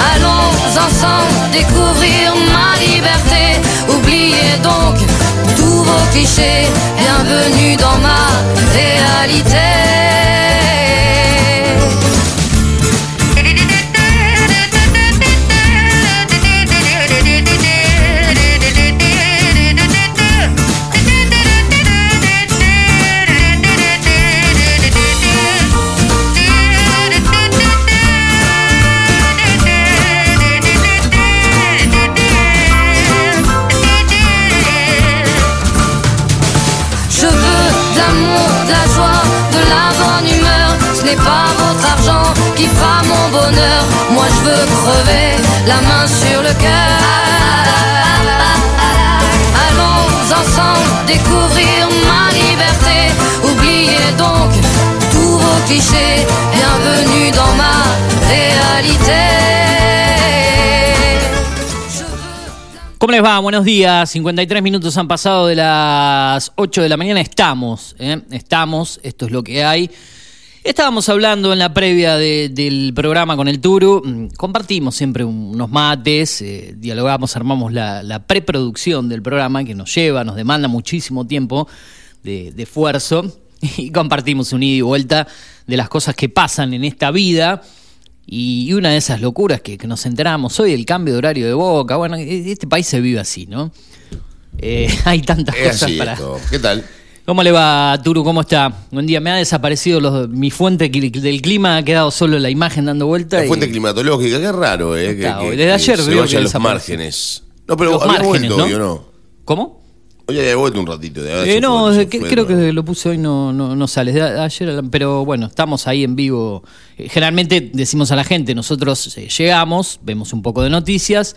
Allons ensemble découvrir ma liberté. Oubliez donc tous vos clichés. Bienvenue dans ma réalité. Veux crever, la main sur le cœur. Allons ensemble découvrir ma liberté. Oubliez donc tous vos clichés. Bienvenue dans ma réalité. ¿Cómo les va? Buenos días. 53 minutos han pasado de las 8 de la mañana. Estamos, ¿eh? estamos. Esto es lo que hay. Estábamos hablando en la previa de- del programa con el Turu. Mm, Compartimos siempre un- unos mates, eh, dialogamos, armamos la, la preproducción del programa que nos lleva, nos demanda muchísimo tiempo de, de esfuerzo. Y compartimos un ida y vuelta de las cosas que pasan en esta vida. Y una de esas locuras que, que nos enteramos hoy, el cambio de horario de Boca. Bueno, e- este país se vive así, ¿no? Eh, hay tantas Es cosas para... esto. ¿Qué tal? ¿Cómo le va, Turu? ¿Cómo está? Buen día. Me ha desaparecido los- mi fuente del clima, ha quedado solo la imagen dando vuelta. La y- fuente climatológica, qué raro, ¿eh? Que, Está, que-. Desde que ayer se vayan los márgenes. No, pero Los había márgenes, vuelto ¿no? hoy, ¿o no? ¿Cómo? Hoy había vuelto un ratito. De Eh, no, que- creo que lo puse hoy, no, no, no sale. De ayer, pero bueno, estamos ahí en vivo. Eh, Generalmente decimos a la gente, nosotros eh, llegamos, vemos un poco de noticias,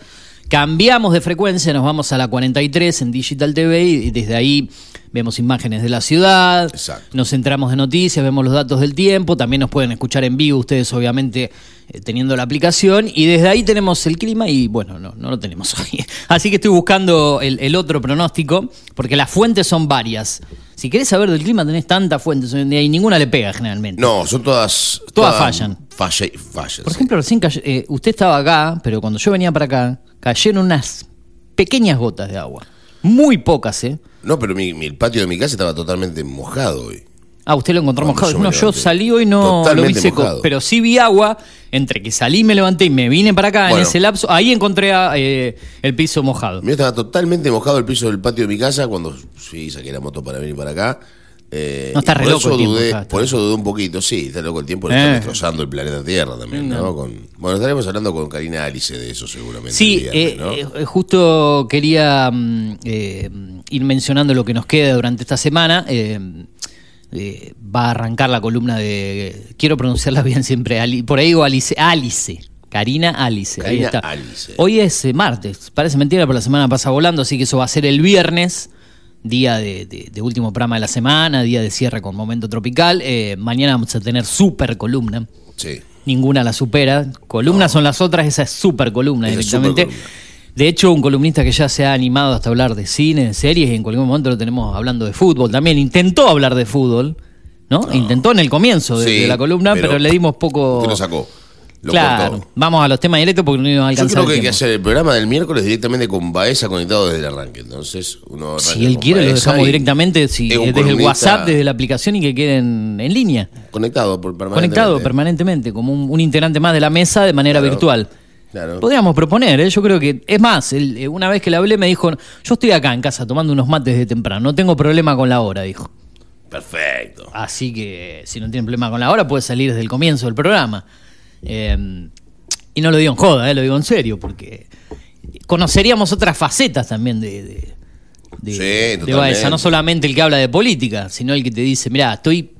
cambiamos de frecuencia, nos vamos a la 43 en Digital TV y desde ahí vemos imágenes de la ciudad, Exacto. nos centramos de noticias, vemos los datos del tiempo, también nos pueden escuchar en vivo ustedes obviamente eh, teniendo la aplicación y desde ahí tenemos el clima y bueno, no, no lo tenemos hoy. Así que estoy buscando el, el otro pronóstico porque las fuentes son varias. Si querés saber del clima tenés tantas fuentes hoy en día y ninguna le pega generalmente. No, son todas. Todas fallan. Falla, fallan. Por sí. ejemplo, recién eh, usted estaba acá, pero cuando yo venía para acá, cayeron unas pequeñas gotas de agua. Muy pocas, ¿eh? No, pero mi, mi- el patio de mi casa estaba totalmente mojado hoy. Ah, usted lo encontró Cuando mojado. yo me No, yo levanté. salí hoy no lo vi Totalmente seco, mojado. pero sí vi agua. Entre que salí, me levanté y me vine para acá en Bueno. ese lapso, ahí encontré eh, el piso mojado. Mío estaba totalmente mojado el piso del patio de mi casa cuando sí saqué la moto para venir para acá. Eh, No, está re por loco eso el tiempo dudé, está. Por eso dudé un poquito, sí, está loco el tiempo, le Eh. está destrozando el planeta Tierra también, ¿no? Con, bueno, estaremos hablando con Karina Alice de eso seguramente. Sí, viernes, eh, ¿no? eh, justo quería mm, eh, ir mencionando lo que nos queda durante esta semana. Va a arrancar la columna de. Quiero pronunciarla bien siempre. Ali- por ahí digo Alice. Alice. Karina Alice. ahí está. Alice. Hoy es martes. Parece mentira, pero la semana pasa volando, así que eso va a ser el viernes. Día de, de- de último programa de la semana, día de cierre con Momento Tropical. Eh, mañana vamos a tener super columna. Sí. Ninguna la supera. Columnas son las otras, esa es super columna Esa directamente. De hecho, un columnista que ya se ha animado hasta hablar de cine, de series, y en cualquier momento lo tenemos hablando de fútbol también. Intentó hablar de fútbol, ¿no? Intentó en el comienzo de, Sí, de la columna, pero, pero le dimos poco. Lo sacó. Lo claro, cortó. vamos a los temas directos porque no nos Yo alcanza creo que hay que hacer el programa del miércoles directamente con Baeza conectado desde el arranque. Entonces, uno Si él quiere, lo dejamos directamente si, desde el WhatsApp, desde la aplicación y que queden en línea. Conectado por permanentemente. Conectado permanentemente, como un, un integrante más de la mesa de manera Claro. virtual. Claro. Podríamos proponer, ¿eh? yo creo que. Es más, él, eh, una vez que le hablé me dijo: Yo estoy acá en casa tomando unos mates de temprano, no tengo problema con la hora, dijo. Perfecto. Así que si no tiene problema con la hora, puede salir desde el comienzo del programa. Eh, y no lo digo en joda, eh, lo digo en serio, porque conoceríamos otras facetas también de, de, de- Sí, de. Baeza. No solamente el que habla de política, sino el que te dice, mira, estoy...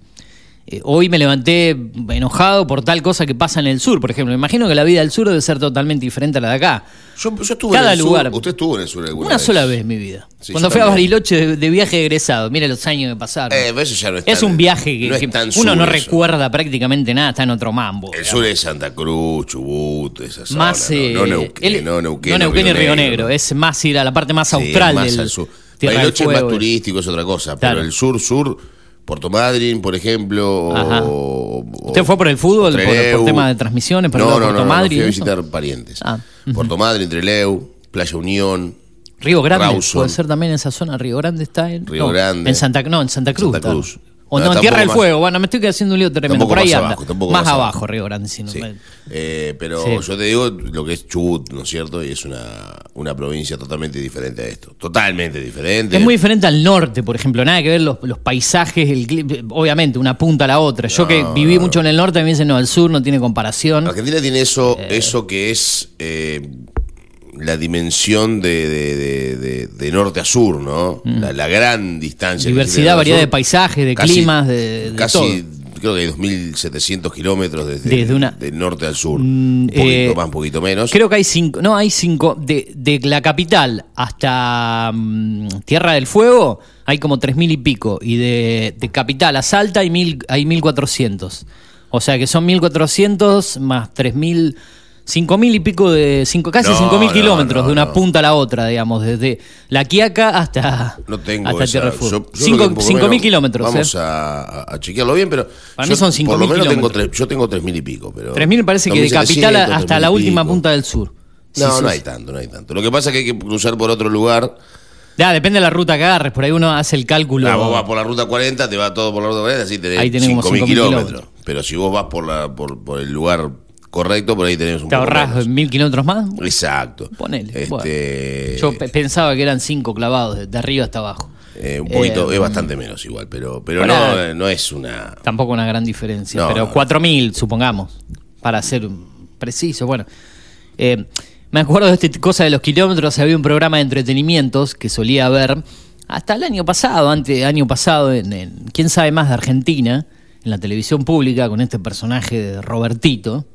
eh, hoy me levanté enojado por tal cosa que pasa en el sur, por ejemplo. Me imagino que la vida del sur debe ser totalmente diferente a la de acá. Yo, yo estuve Cada en el lugar. sur. Usted estuvo en el sur alguna Una vez. sola vez en mi vida. Sí, Cuando fui a. Bariloche de, de viaje egresado, mire los años que pasaron. Eh, pero eso ya no es Es tan- un viaje que, no uno no eso. recuerda prácticamente nada, está en otro mambo. El digamos. sur es Santa Cruz, Chubut, esa zona. más no, eh, no, Neuquén, no Neuquén, no Neuquén y Río Negro. es más ir a la parte más Sí, austral más del al sur. Bariloche es más turístico, es otra cosa. Claro. Pero el sur, Puerto Madryn, por ejemplo. Ajá. O, ¿Usted fue por el fútbol, por- por tema de transmisiones, por no, no, no, Puerto no, fui a eso? visitar parientes. Ah, Puerto Madryn, Trelew, Playa Unión. Río Grande, Rawson. puede ser también en esa zona. Río Grande está en. Río Grande. En Santa, no, en Santa Cruz. Santa está. O No, no, Tierra del Fuego. Bueno, me estoy haciendo un lío tremendo. Por ahí más anda. abajo, tampoco más, abajo, abajo. Río Grande. Si no Sí. me- Eh, pero Sí. yo te digo lo que es Chubut, ¿no es cierto? Y es una, una provincia totalmente diferente a esto. Totalmente diferente. Es muy diferente al norte, por ejemplo. Nada que ver los, los paisajes, el obviamente, una punta a la otra. Yo que viví mucho en el norte, me dicen, no, el sur no tiene comparación. Argentina tiene eso, eso que es eh, la dimensión de, de- de- norte a sur, ¿no? La, la gran distancia. Mm. Diversidad, variedad de paisajes, de Casi- climas, de, casi, todo. creo que hay 2.700 kilómetros desde, Desde una- del norte al sur. Mm, un poquito eh, más, un poquito menos. Creo que hay cinco, no, hay cinco, de, de la capital hasta mm, Tierra del Fuego hay como tres mil y pico, y de, de capital a Salta hay mil, hay mil cuatrocientos. O sea que son mil cuatrocientos más tres mil, cinco mil y pico de, cinco, casi No, cinco mil no, kilómetros no, de una punta a la otra, digamos, desde La Quiaca hasta, No tengo hasta esa- yo- que Cinco, cinco mil kilómetros, Vamos ¿eh? a, a- chequearlo bien, pero. Para mí son 5.000 Por lo menos tengo kilómetros. tres, yo tengo 3.000 y pico. pero Tres mil parece que de capital a- 2.700, hasta la 3.000 y última pico. punta del sur. No, Sí, no sí, hay sí. tanto, no hay tanto. Lo que pasa es que hay que cruzar por otro lugar. Ya, depende de la ruta que agarres, por ahí uno hace el cálculo. Ah, vos vas por la ruta 40, te va todo por la ruta 40, así tenés Ahí tenés como 5.000 5.000 kilómetros. kilómetros. Pero si vos vas por, la, por, por el lugar correcto, por ahí tenés un ¿Te poco ahorrás menos. mil kilómetros más? Exacto. Ponele. Este, bueno. Yo pe- pensaba que eran cinco clavados, de, arriba hasta abajo. eh, un poquito, Eh, es bastante menos igual, pero, pero no, eh, no es una. Tampoco una gran diferencia, No, pero no. 4.000, supongamos, para ser preciso. Bueno, eh, me acuerdo de esta cosa de los kilómetros. Había un programa de entretenimientos que solía ver hasta el año pasado, antes año pasado, en, en ¿Quién sabe más de Argentina? En la televisión pública, con este personaje de Robertito.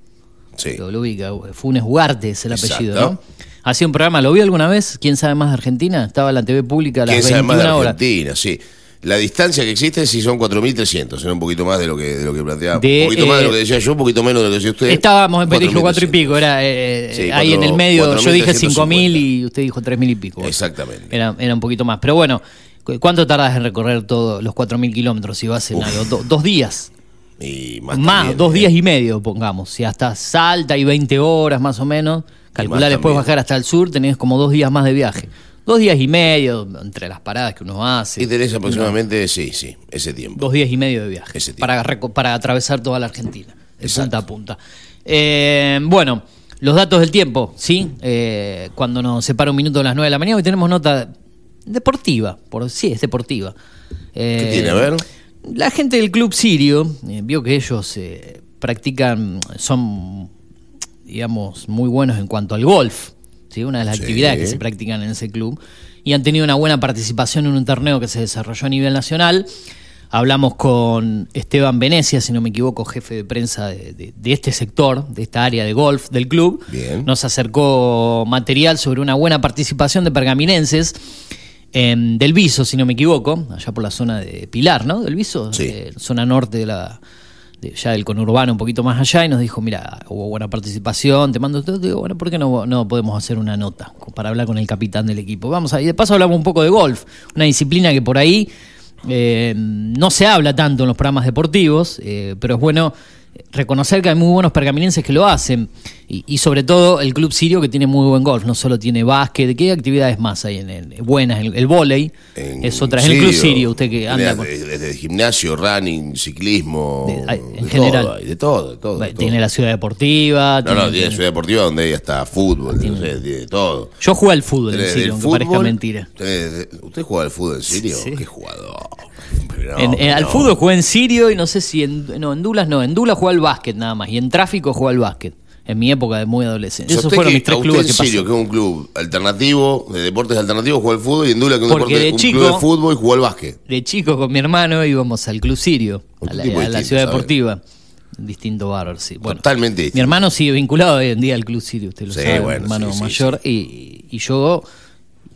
Sí. que lo ubica, Funes Ugarte es el Exacto. apellido, ¿no? Hacía un programa, ¿lo vio alguna vez? ¿Quién sabe más de Argentina? Estaba en la TV pública a las ¿Quién sabe 21 más de horas. Argentina? Sí. La distancia que existe sí son 4.300, era un poquito más de lo que, de lo que planteaba. De, un poquito más de lo eh, que decía yo, un poquito menos de lo que decía usted. Estábamos en dijo 4 y 4.300. pico, era eh, Sí, ahí en el medio, yo dije 4.350. 5.000 y usted dijo 3.000 y pico. Exactamente. Era, era un poquito más. Pero bueno, ¿cu- ¿cuánto tardas en recorrer todos los 4.000 kilómetros si vas en algo? Do- dos días. Y más, Más, también, dos ¿eh? días y medio, pongamos. Si hasta Salta y 20 horas más o menos, calcular después bajar hasta el sur, tenés como dos días más de viaje. Dos días y medio entre las paradas que uno hace. Y tenés aproximadamente, sí, sí, ese tiempo. Dos días y medio de viaje Ese tiempo. para, para atravesar toda la Argentina, de Exacto. punta a punta. Eh, bueno, los datos del tiempo, ¿sí? Eh, cuando nos separa un minuto de las 9 de la mañana, hoy tenemos nota deportiva, por sí, es deportiva. Eh, ¿Qué tiene? A ver. La gente del Club Sirio eh, vio que ellos eh, practican, son, digamos, muy buenos en cuanto al golf, ¿sí? una de las Sí. actividades que se practican en ese club, y han tenido una buena participación en un torneo que se desarrolló a nivel nacional. Hablamos con Esteban Venecia, si no me equivoco, jefe de prensa de, de- de este sector, de esta área de golf del club. Bien. Nos acercó material sobre una buena participación de pergaminenses en Del Viso, si no me equivoco, allá por la zona de Pilar, ¿no? Del Viso, Sí. eh, zona norte de la de- ya del conurbano, un poquito más allá, y nos dijo, mira, hubo buena participación, te mando todo, digo, bueno, ¿por qué no, no podemos hacer una nota para hablar con el capitán del equipo? Vamos a, y de paso hablamos un poco de golf, una disciplina que por ahí eh, no se habla tanto en los programas deportivos, eh, pero es bueno reconocer que hay muy buenos pergaminenses que lo hacen. Y, y sobre todo el Club Sirio que tiene muy buen golf. No solo tiene básquet, ¿qué actividades más hay en el, buenas? El, el volei En es otra. Es el Club Sirio, usted que anda con- Desde, desde gimnasio, running, ciclismo. De- hay- en de general. todo de todo, de todo. de Tiene todo. la ciudad deportiva. No, no, tiene- tiene ciudad deportiva donde hay hasta fútbol, sé, tiene todo. Yo jugué al fútbol en Sirio, aunque parezca mentira. ¿Usted juega al fútbol en Sirio? Sí. ¿Qué jugador? En- no, al fútbol jugué en Sirio y no sé si en, no, en Dulas no, en Dulas jugué al básquet nada más y en tráfico jugué al básquet. En mi época de muy adolescente. Esos fueron que- mis tres a usted clubes en que Sirio, que es un club alternativo, de deportes alternativos, juega al fútbol y en Dula, que es un, deporte, de un chico- club de fútbol y jugó al básquet. De chico con mi hermano íbamos al Club Sirio, a la, a ciudad deportiva. Distinto bárbaro, sí. Bueno, Totalmente mi hermano sigue vinculado hoy en día al Club Sirio, usted lo Sí, sabe, bueno, mi hermano sí, sí, mayor. Y, y yo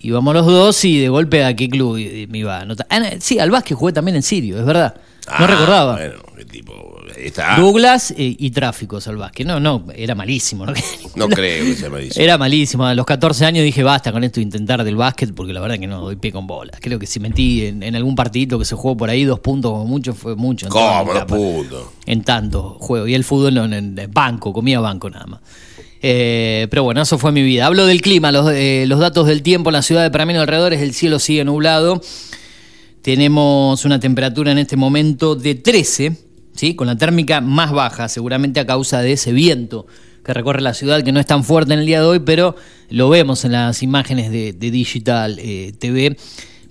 íbamos los dos y de golpe a qué club me iba a anotar. Ah, sí, al básquet jugué también en Sirio, es verdad. No Ah, recordaba. Bueno, qué tipo. ahí está. Douglas eh, y tráfico al básquet. No, no, era malísimo. No, No creo que sea malísimo. Era malísimo. A los 14 años dije, basta con esto de intentar del básquet, porque la verdad que no doy pie con bola. Creo que si metí en, en algún partidito que se jugó por ahí, dos puntos como mucho, fue mucho. en ¿Cómo? Etapa. puntos. En tanto juego. Y el fútbol no, en, en banco, comía banco nada más. Eh, pero bueno, eso fue mi vida. Hablo del clima, los, eh, datos del tiempo en la ciudad de Paramino alrededores, el cielo sigue nublado. Tenemos una temperatura en este momento de 13, ¿sí? con la térmica más baja, seguramente a causa de ese viento que recorre la ciudad, que no es tan fuerte en el día de hoy, pero lo vemos en las imágenes de, de Digital eh, TV,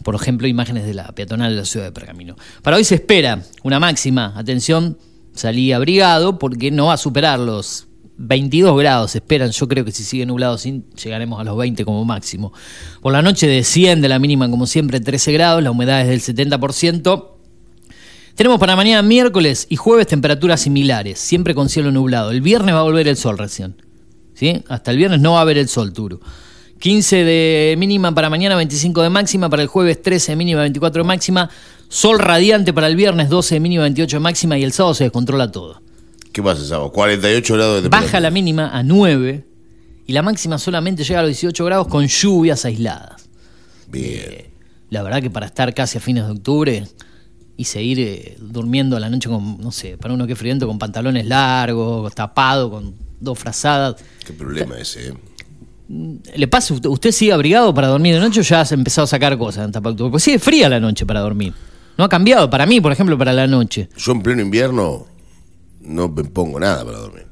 por ejemplo, imágenes de la peatonal de la ciudad de Pergamino. Para hoy se espera una máxima, atención, salí abrigado porque no va a superar los 22 grados, esperan, yo creo que si sigue nublado sin, llegaremos a los 20 como máximo. Por la noche desciende la mínima como siempre 13 grados, la humedad es del 70%. Tenemos para mañana miércoles y jueves temperaturas similares, siempre con cielo nublado. El viernes va a volver el sol recién. ¿sí? Hasta el viernes no va a haber el sol, Turo. 15 de mínima para mañana, 25 de máxima, para el jueves 13 de mínima, 24 de máxima, sol radiante para el viernes, 12 de mínima, 28 de máxima y el sábado se descontrola todo. ¿Qué pasa, sábado? 48 grados de temperatura. Baja la mínima a 9 y la máxima solamente llega a los 18 grados con lluvias aisladas. Bien. La verdad que para estar casi a fines de octubre y seguir eh, durmiendo a la noche con, no sé, para uno que es friento, con pantalones largos, tapado, con dos frazadas. Qué problema ese, ¿eh? ¿Le pasa? ¿Usted, sigue abrigado para dormir de noche o ya has empezado a sacar cosas en? Pues sigue fría la noche para dormir. No ha cambiado para mí, por ejemplo, para la noche. Yo en pleno invierno no me pongo nada para dormir.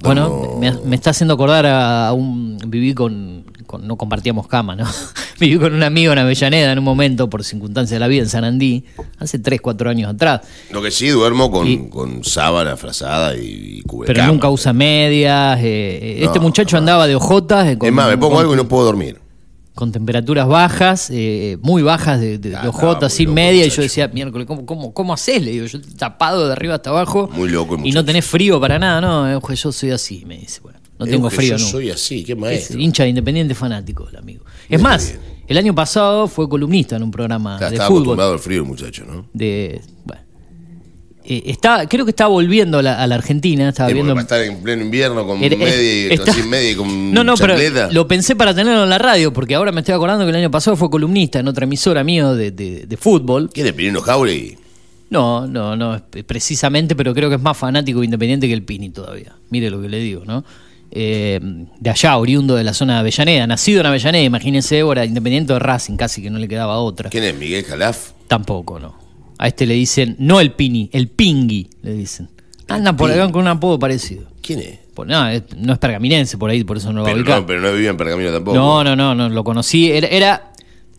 Bueno, me, me está haciendo acordar a, un. Viví con, con- No compartíamos cama, ¿no? Viví con un amigo en Avellaneda en un momento, por circunstancias de la vida, en San Andí, hace 3, 4 años atrás. Lo que sí, duermo con, Y- con sábana frazada y, y Pero nunca usa medias. eh, este No, muchacho andaba de ojotas. eh, con- Es más, me pongo con- algo y no puedo dormir. Con temperaturas bajas, eh, muy bajas de, de, de Ah, muy sin loco, media, y muchacho. yo decía, miércoles, ¿cómo, cómo, cómo haces? Le digo, yo tapado de arriba hasta abajo. Muy loco el Y no tenés frío para nada, no, Euge, yo soy así, me dice, bueno, no Es tengo frío, Yo no. soy así, qué Es maestro. hincha de Independiente fanático, el amigo. Es Muy más, bien. el año pasado fue columnista en un programa Está- de Estaba fútbol. acostumbrado al frío muchacho, ¿no? De, bueno. Eh, está, creo que está volviendo a la, a la Argentina, estaba Sí, viendo... para estar en pleno invierno con Era- media y está- media y con No, no, pero lo pensé para tenerlo en la radio, porque ahora me estoy acordando que el año pasado fue columnista en otra emisora mío de, de- de fútbol. ¿Quién es Pirino Jauregui? No, no, no, precisamente, pero creo que es más fanático de Independiente que el Pini todavía. Mire lo que le digo, ¿no? Eh, de allá, oriundo de la zona de Avellaneda, nacido en Avellaneda, imagínense, ahora Independiente de Racing, casi que no le quedaba otra. ¿Quién es Miguel Jalaf? Tampoco, no. A este le dicen, no el Pini, el Pingui, le dicen. Anda por acá con un apodo parecido. ¿Quién es? Pues no, no es pergaminense por ahí, por eso no lo va a Pero ubicar. no, pero no vivía en Pergamino tampoco. No, no, no, no, lo conocí. Era, era,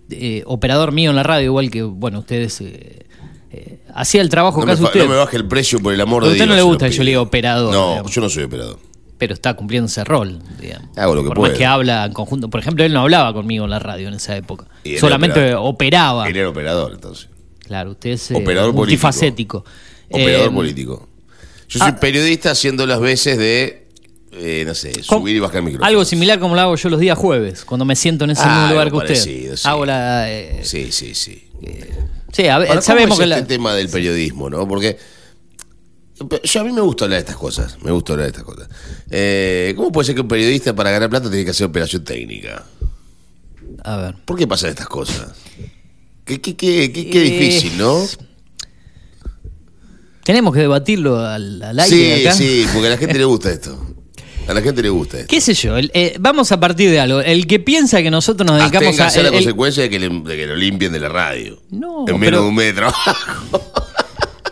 eh, operador mío en la radio, igual que, bueno, ustedes. eh, eh, hacía el trabajo No fa- usted, no me baje el precio por el amor A de usted Dios. no le se lo gusta que yo le diga operador, No, digamos. yo no soy operador. pero está cumpliendo ese rol, digamos. Hago lo que Por puedo. más que habla en conjunto. Por ejemplo, él no hablaba conmigo en la radio en esa época. Solamente operador. operaba. Él era operador, entonces. Claro, usted es eh, Operador multifacético. Operador Eh, político. Yo soy ah. periodista haciendo las veces de, eh, no sé, subir y bajar el micrófono. Algo similar como lo hago yo los días jueves, cuando me siento en ese Ah, mismo lugar que usted. parecido, sí. Hago la. eh, Sí, sí, sí. sí, a ver, Ahora, ¿cómo sabemos es que este la. tema del periodismo, ¿no? Porque yo a mí me gusta hablar de estas cosas, me gusta hablar de estas cosas. Eh, ¿Cómo puede ser que un periodista para ganar plata tiene que hacer operación técnica? A ver. ¿Por qué pasan estas cosas? Qué, qué, qué, qué- qué Eh, difícil, ¿no? Tenemos que debatirlo al, al aire Sí, acá. sí, porque a la gente le gusta esto. A la gente le gusta esto. ¿Qué sé yo? el- eh, vamos a partir de algo. El que piensa que nosotros nos dedicamos a. A la el- el- consecuencia de que, le- de que lo limpien de la radio. No, En menos pero- de un metro.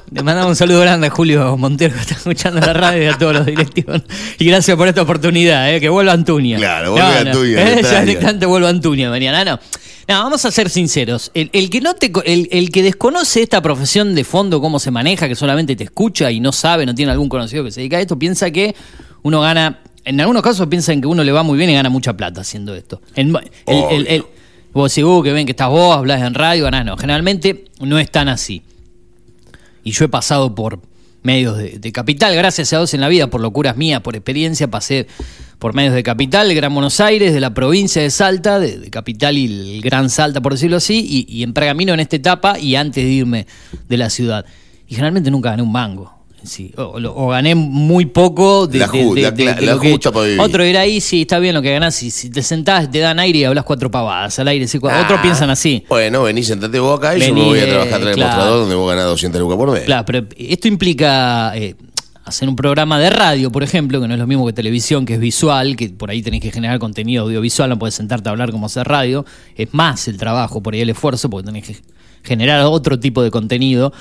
Le mandamos un saludo grande a Julio Montero que está escuchando la radio y a todos los directivos. Y gracias por esta oportunidad, eh, que vuelva Antuña. Claro, vuelve Antuña, Eh, que ya ahí. instante vuelva Antuña mañana. No, no, vamos a ser sinceros. El, el que no te, el, el que desconoce esta profesión de fondo, cómo se maneja, que solamente te escucha y no sabe, no tiene algún conocido que se dedica a esto, piensa que uno gana. En algunos casos piensan que uno le va muy bien y gana mucha plata haciendo esto. El- el- vos decís, uh, que ven que estás vos, hablas en radio, ganás. No, generalmente no es tan así. Y yo he pasado por medios de, capital, gracias a Dios en la vida, por locuras mías, por experiencia, pasé por medios de capital, Gran Buenos Aires, de la provincia de Salta, de, capital y el Gran Salta, por decirlo así, y, y en Pergamino en esta etapa y antes de irme de la ciudad. Y generalmente nunca gané un mango. Sí, o, lo- o gané muy poco de, La de- la de- cla- de la lo que he justa hecho. para vivir. Otro era ahí, sí, está bien lo que ganás. Si, si te sentás, te dan aire y hablas cuatro pavadas al aire. sí, Ah. Otros piensan así. Bueno, vení, sentate vos acá y yo me voy a eh, trabajar atrás del claro. mostrador donde vos ganás 200 lucas por mes. Claro, pero esto implica eh, hacer un programa de radio, por ejemplo, que no es lo mismo que televisión, que es visual, que por ahí tenés que generar contenido audiovisual, no puedes sentarte a hablar como hacer radio. Es más el trabajo, por ahí el esfuerzo, porque tenés que generar otro tipo de contenido.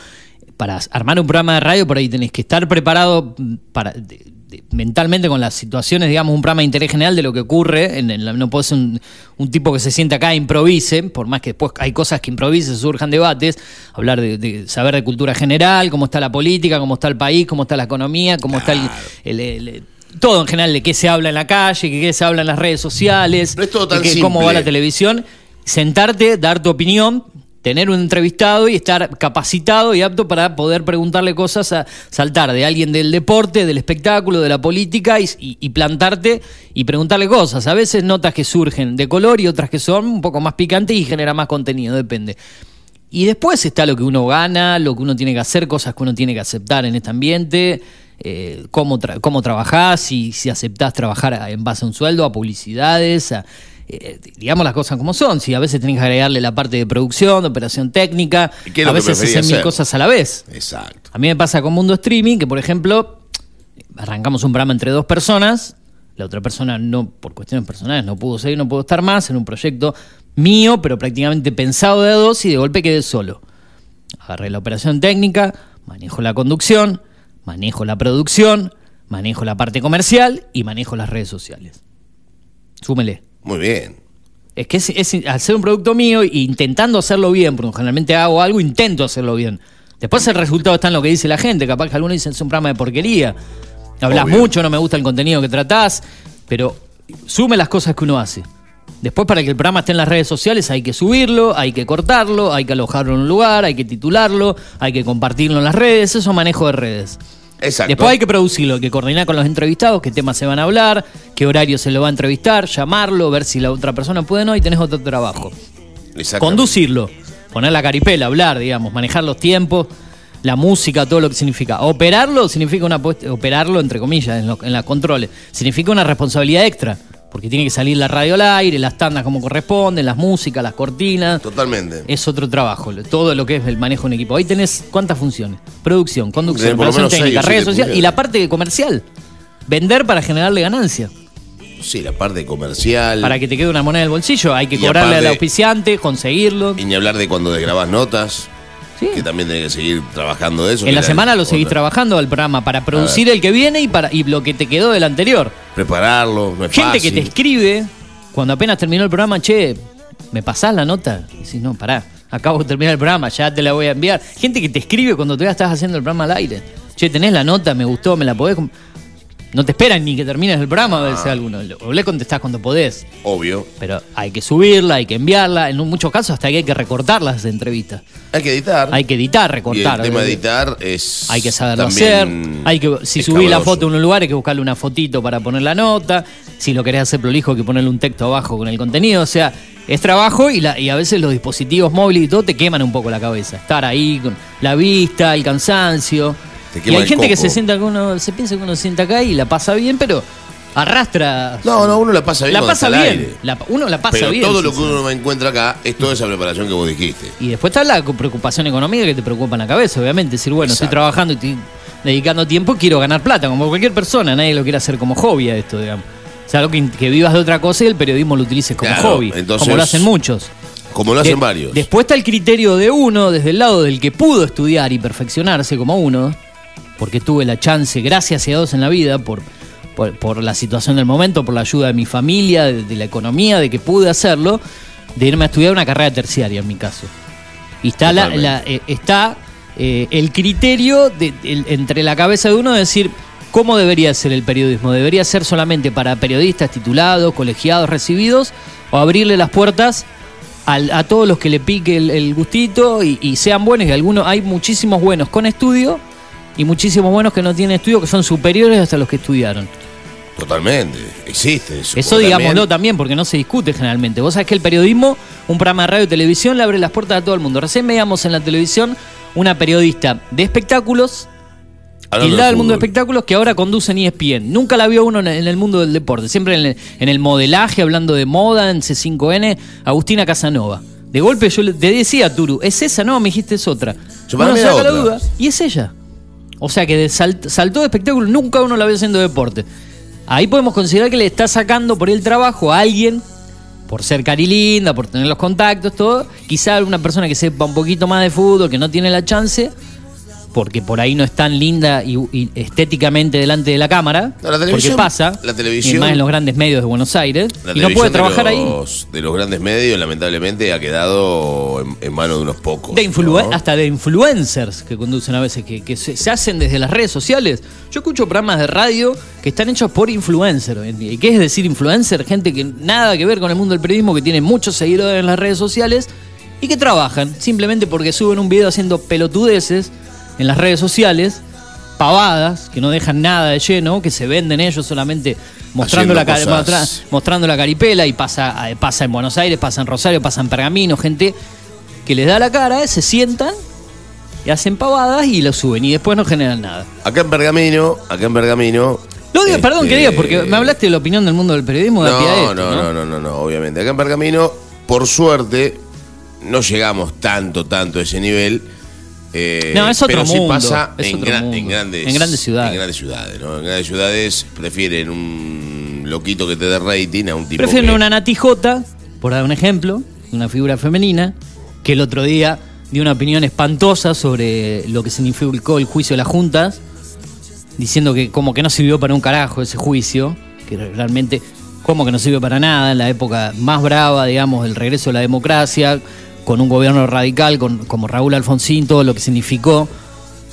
Para armar un programa de radio, por ahí tenés que estar preparado para, de- de- mentalmente con las situaciones, digamos, un programa de interés general de lo que ocurre. En, en la- no puede ser un, un tipo que se siente acá e improvise, por más que después hay cosas que improvise, surjan debates, hablar de, de saber de cultura general, cómo está la política, cómo está el país, cómo está la economía, cómo está el- el- el- todo en general, de qué se habla en la calle, de qué se habla en las redes sociales, No es todo de qué- cómo va la televisión, sentarte, dar tu opinión, tener un entrevistado y estar capacitado y apto para poder preguntarle cosas a saltar de alguien del deporte, del espectáculo, de la política y, plantarte y preguntarle cosas. A veces notas que surgen de color y otras que son un poco más picantes y genera más contenido, depende. Y después está lo que uno gana, lo que uno tiene que hacer, cosas que uno tiene que aceptar en este ambiente, eh, cómo, tra- cómo trabajás, si, si aceptás trabajar en base a un sueldo, a publicidades, a, eh, digamos las cosas como son. Si a veces tenés que agregarle la parte de producción, de operación técnica, ¿Y qué es a veces preferís hacen mil cosas a la vez. Exacto. A mí me pasa con Mundo Streaming que, por ejemplo, arrancamos un programa entre dos personas, la otra persona no, por cuestiones personales, no pudo seguir, no pudo estar más, en un proyecto mío, pero prácticamente pensado de a dos y de golpe quedé solo. Agarré la operación técnica, manejo la conducción, manejo la producción, manejo la parte comercial y manejo las redes sociales. Súmele. Muy bien. Es que es, es hacer un producto mío e intentando hacerlo bien, porque generalmente hago algo, intento hacerlo bien. Después el resultado está en lo que dice la gente. Capaz que algunos dicen es un programa de porquería. Hablas Obvio. mucho, no me gusta el contenido que tratás, pero sume las cosas que uno hace. Después, para que el programa esté en las redes sociales, hay que subirlo, hay que cortarlo, hay que alojarlo en un lugar, hay que titularlo, hay que compartirlo en las redes. Eso es manejo de redes. Exacto. Después hay que producirlo, hay que coordinar con los entrevistados qué temas se van a hablar, qué horario se lo va a entrevistar, llamarlo, ver si la otra persona puede o no, y tenés otro trabajo. Conducirlo, poner la caripela, hablar, digamos, manejar los tiempos, la música, todo lo que significa. Operarlo significa una operarlo entre comillas en, lo- en las controles, significa una responsabilidad extra, porque tiene que salir la radio al aire, las tandas como corresponden, las músicas, las cortinas. Totalmente. Es otro trabajo, todo lo que es el manejo de un equipo. Ahí tenés cuántas funciones: producción, conducción, Tenés por lo operación menos seis técnica, o redes siete sociales y la parte comercial. Vender para generarle ganancia. Sí, la parte comercial. Para que te quede una moneda en el bolsillo, hay que Y cobrarle aparte- al auspiciante, conseguirlo. Y ni hablar de cuando desgrabás notas, Sí. que también tenés que seguir trabajando de eso. En la semana lo otra. seguís trabajando al programa para producir el que viene y para y lo que te quedó del anterior. Prepararlo, no es Gente fácil. que te escribe cuando apenas terminó el programa, che, ¿me pasás la nota? Y decís, no, pará, acabo de terminar el programa, ya te la voy a enviar. Gente que te escribe cuando todavía estás haciendo el programa al aire. Che, tenés la nota, me gustó, me la podés. Com-". No te esperan ni que termines el programa a Ah. veces alguno. O le contestás cuando podés. Obvio. Pero hay que subirla, hay que enviarla. En muchos casos hasta que hay que recortar las entrevistas. Hay que editar. Hay que editar, y recortar. el tema de editar es. Hay que saberlo hacer. Hay que, si subís la foto en un lugar, hay que buscarle una fotito para poner la nota. Si lo querés hacer prolijo, hay que ponerle un texto abajo con el contenido. O sea, es trabajo y, la- y a veces los dispositivos móviles y todo te queman un poco la cabeza. Estar ahí con la vista, el cansancio. Te Y hay el gente que se sienta que uno, se piensa que uno se sienta acá y la pasa bien, pero arrastra. No, no, uno la pasa bien la cuando pasa está al bien. aire. La- uno la pasa Pero bien. todo lo que uno encuentra acá es toda esa preparación que vos dijiste. Y después está la preocupación económica que te preocupa en la cabeza, obviamente. Decir, bueno, estoy Exacto. trabajando y estoy dedicando tiempo, quiero ganar plata, como cualquier persona. Nadie lo quiere hacer como hobby a esto, digamos. O sea, algo que, que vivas de otra cosa y el periodismo lo utilices como Claro, hobby, entonces- como lo hacen muchos. Como lo hacen De- varios. Después está el criterio de uno, desde el lado del que pudo estudiar y perfeccionarse como uno, porque tuve la chance, gracias a Dios en la vida, por, por, por la situación del momento, por la ayuda de mi familia, de, de la economía, de que pude hacerlo, de irme a estudiar una carrera terciaria en mi caso. Y está, la, Totalmente. la- eh, está eh, el criterio de- el- entre la cabeza de uno de decir cómo debería ser el periodismo. ¿Debería ser solamente para periodistas titulados, colegiados, recibidos? ¿O abrirle las puertas al- a todos los que le pique el, el gustito y, y sean buenos? Y algunos, hay muchísimos buenos con estudio y muchísimos buenos que no tienen estudio que son superiores hasta los que estudiaron. Totalmente. Existe eso. Eso digámoslo también, porque no se discute generalmente. Vos sabés que el periodismo, un programa de radio y televisión, le abre las puertas a todo el mundo. Recién veíamos en la televisión una periodista de espectáculos, hablando del mundo de espectáculos, que ahora conduce en ESPN. Nunca la vio uno en el mundo del deporte, siempre en el, en el modelaje, hablando de moda, en C5N, Agustina Casanova. De golpe yo le- te decía, Turu, ¿es esa? No, me dijiste es otra. Yo para Bueno, mí era saca la duda, y es ella. O sea que de salt- saltó de espectáculo, nunca uno la ve haciendo deporte. Ahí podemos considerar que le está sacando por el trabajo a alguien, por ser carilinda, por tener los contactos, todo. Quizá una persona que sepa un poquito más de fútbol, que no tiene la chance, porque por ahí no es tan linda y, y estéticamente delante de la cámara. No, la porque pasa, la televisión- y más en los grandes medios de Buenos Aires, La y no puede de trabajar ahí. De los grandes medios, lamentablemente, ha quedado en, en manos de unos pocos. De ¿no? Hasta de influencers que conducen a veces, que, que se, se hacen desde las redes sociales. Yo escucho programas de radio que están hechos por influencers. ¿Y qué es decir influencer? Gente que nada que ver con el mundo del periodismo, que tiene muchos seguidores en las redes sociales y que trabajan simplemente porque suben un video haciendo pelotudeces en las redes sociales, pavadas, que no dejan nada de lleno, que se venden ellos solamente mostrando, la, mostra- mostrando la caripela y pasa, eh, pasa en Buenos Aires, pasa en Rosario, pasa en Pergamino, gente que les da la cara, eh, se sientan y hacen pavadas y lo suben y después no generan nada. Acá en Pergamino, acá en Pergamino. Lo digo, perdón este, que diga, porque me hablaste de la opinión del mundo del periodismo de No, esto, no, ¿no? no, no, no, no, obviamente. Acá en Pergamino, por suerte, no llegamos tanto, tanto a ese nivel. Eh, No, es otro pero sí mundo, pasa es en, otro gran- mundo. en grandes, En grandes ciudades. En grandes ciudades, ¿no? En grandes ciudades prefieren un loquito que te dé rating a un tipo Prefieren que- una natijota, por dar un ejemplo, una figura femenina, que el otro día dio una opinión espantosa sobre lo que significó el juicio de las juntas, diciendo que como que no sirvió para un carajo ese juicio, que realmente como que no sirvió para nada en la época más brava, digamos, del regreso de la democracia, con un gobierno radical con, como Raúl Alfonsín, todo lo que significó,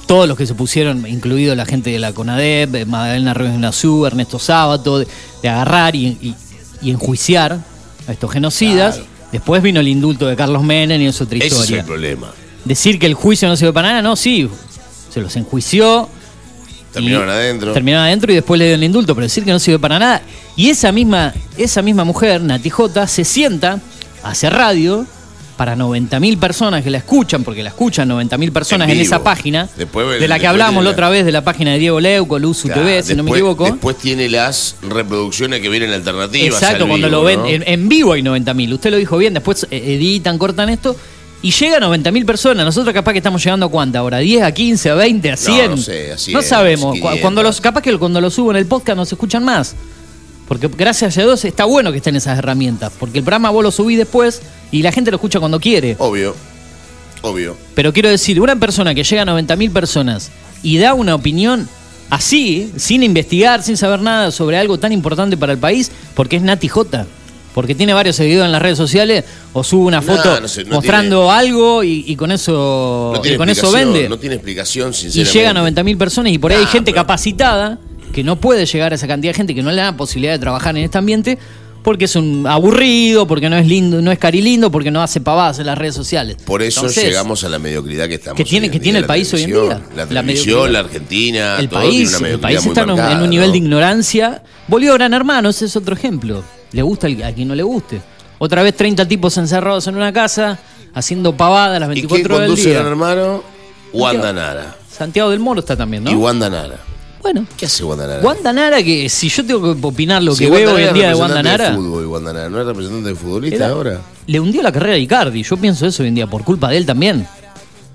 todos los que se pusieron, incluido la gente de la CONADEP, eh, Magdalena Ruiz Nazú, Ernesto Sábato, de, de agarrar y, y- y enjuiciar a estos genocidas. Claro. Después vino el indulto de Carlos Menem y es otra Ese es historia. el problema. Decir que el juicio no sirve para nada, no, sí, se los enjuició. Terminaron adentro. Terminaron adentro y después le dio el indulto, pero decir que no sirve para nada. Y esa misma, esa misma mujer, Nati J, se sienta, hace radio para 90.000 personas que la escuchan, porque la escuchan 90.000 personas en, En esa página, Después- de la que hablamos la otra vez, de la página de Diego Leuco, Luz Claro, TV, si no me equivoco. Después tiene las reproducciones que vienen alternativas. Exacto, cuando vivo, lo ven ¿no? en, en vivo hay 90.000. Usted lo dijo bien, después eh, editan, cortan esto y llega a 90.000 personas. Nosotros capaz que estamos llegando a cuánta ahora, 10, a 15, a 20, a 100. no sé, a 100, No sabemos. Cu- 500. Cuando los, capaz que cuando lo subo en el podcast nos escuchan más. Porque gracias a Dios está bueno que estén esas herramientas. Porque el programa vos lo subís después y la gente lo escucha cuando quiere. Obvio. Obvio. Pero quiero decir, una persona que llega a 90.000 personas y da una opinión así, sin investigar, sin saber nada sobre algo tan importante para el país, porque es Nati J. Porque tiene varios seguidores en las redes sociales o sube una foto no sé, no mostrando algo y, y con eso, No y con eso vende. No tiene explicación, y sinceramente. llega a 90.000 personas y por ahí hay gente pero- capacitada que no puede llegar a esa cantidad de gente, que no le da posibilidad de trabajar en este ambiente porque es un aburrido, porque no es lindo, no es carilindo, porque no hace pavadas en las redes sociales. Por eso Entonces, llegamos a la mediocridad que estamos que tiene- que tiene el país hoy en día. La televisión, mediocridad. la Argentina, el todo tiene país, una el país está en un, marcada, en un nivel ¿no? de ignorancia. Volvió Gran Hermano, ese es otro ejemplo. Le gusta al- a quien no le guste. Otra vez 30 tipos encerrados en una casa, haciendo pavadas las ¿Y quién 24 horas del conduce día. Gran Hermano? Wanda Nara. Santiago del Moro está también, ¿no? Y Wanda Nara. Bueno, ¿Qué hace Wanda Nara? Wanda Nara, que si yo tengo que opinar lo que veo hoy en día de Nara, fútbol, Wanda Nara, ¿no es representante de futbolista ahora? le hundió la carrera a Icardi. Yo pienso eso hoy en día, por culpa de él también.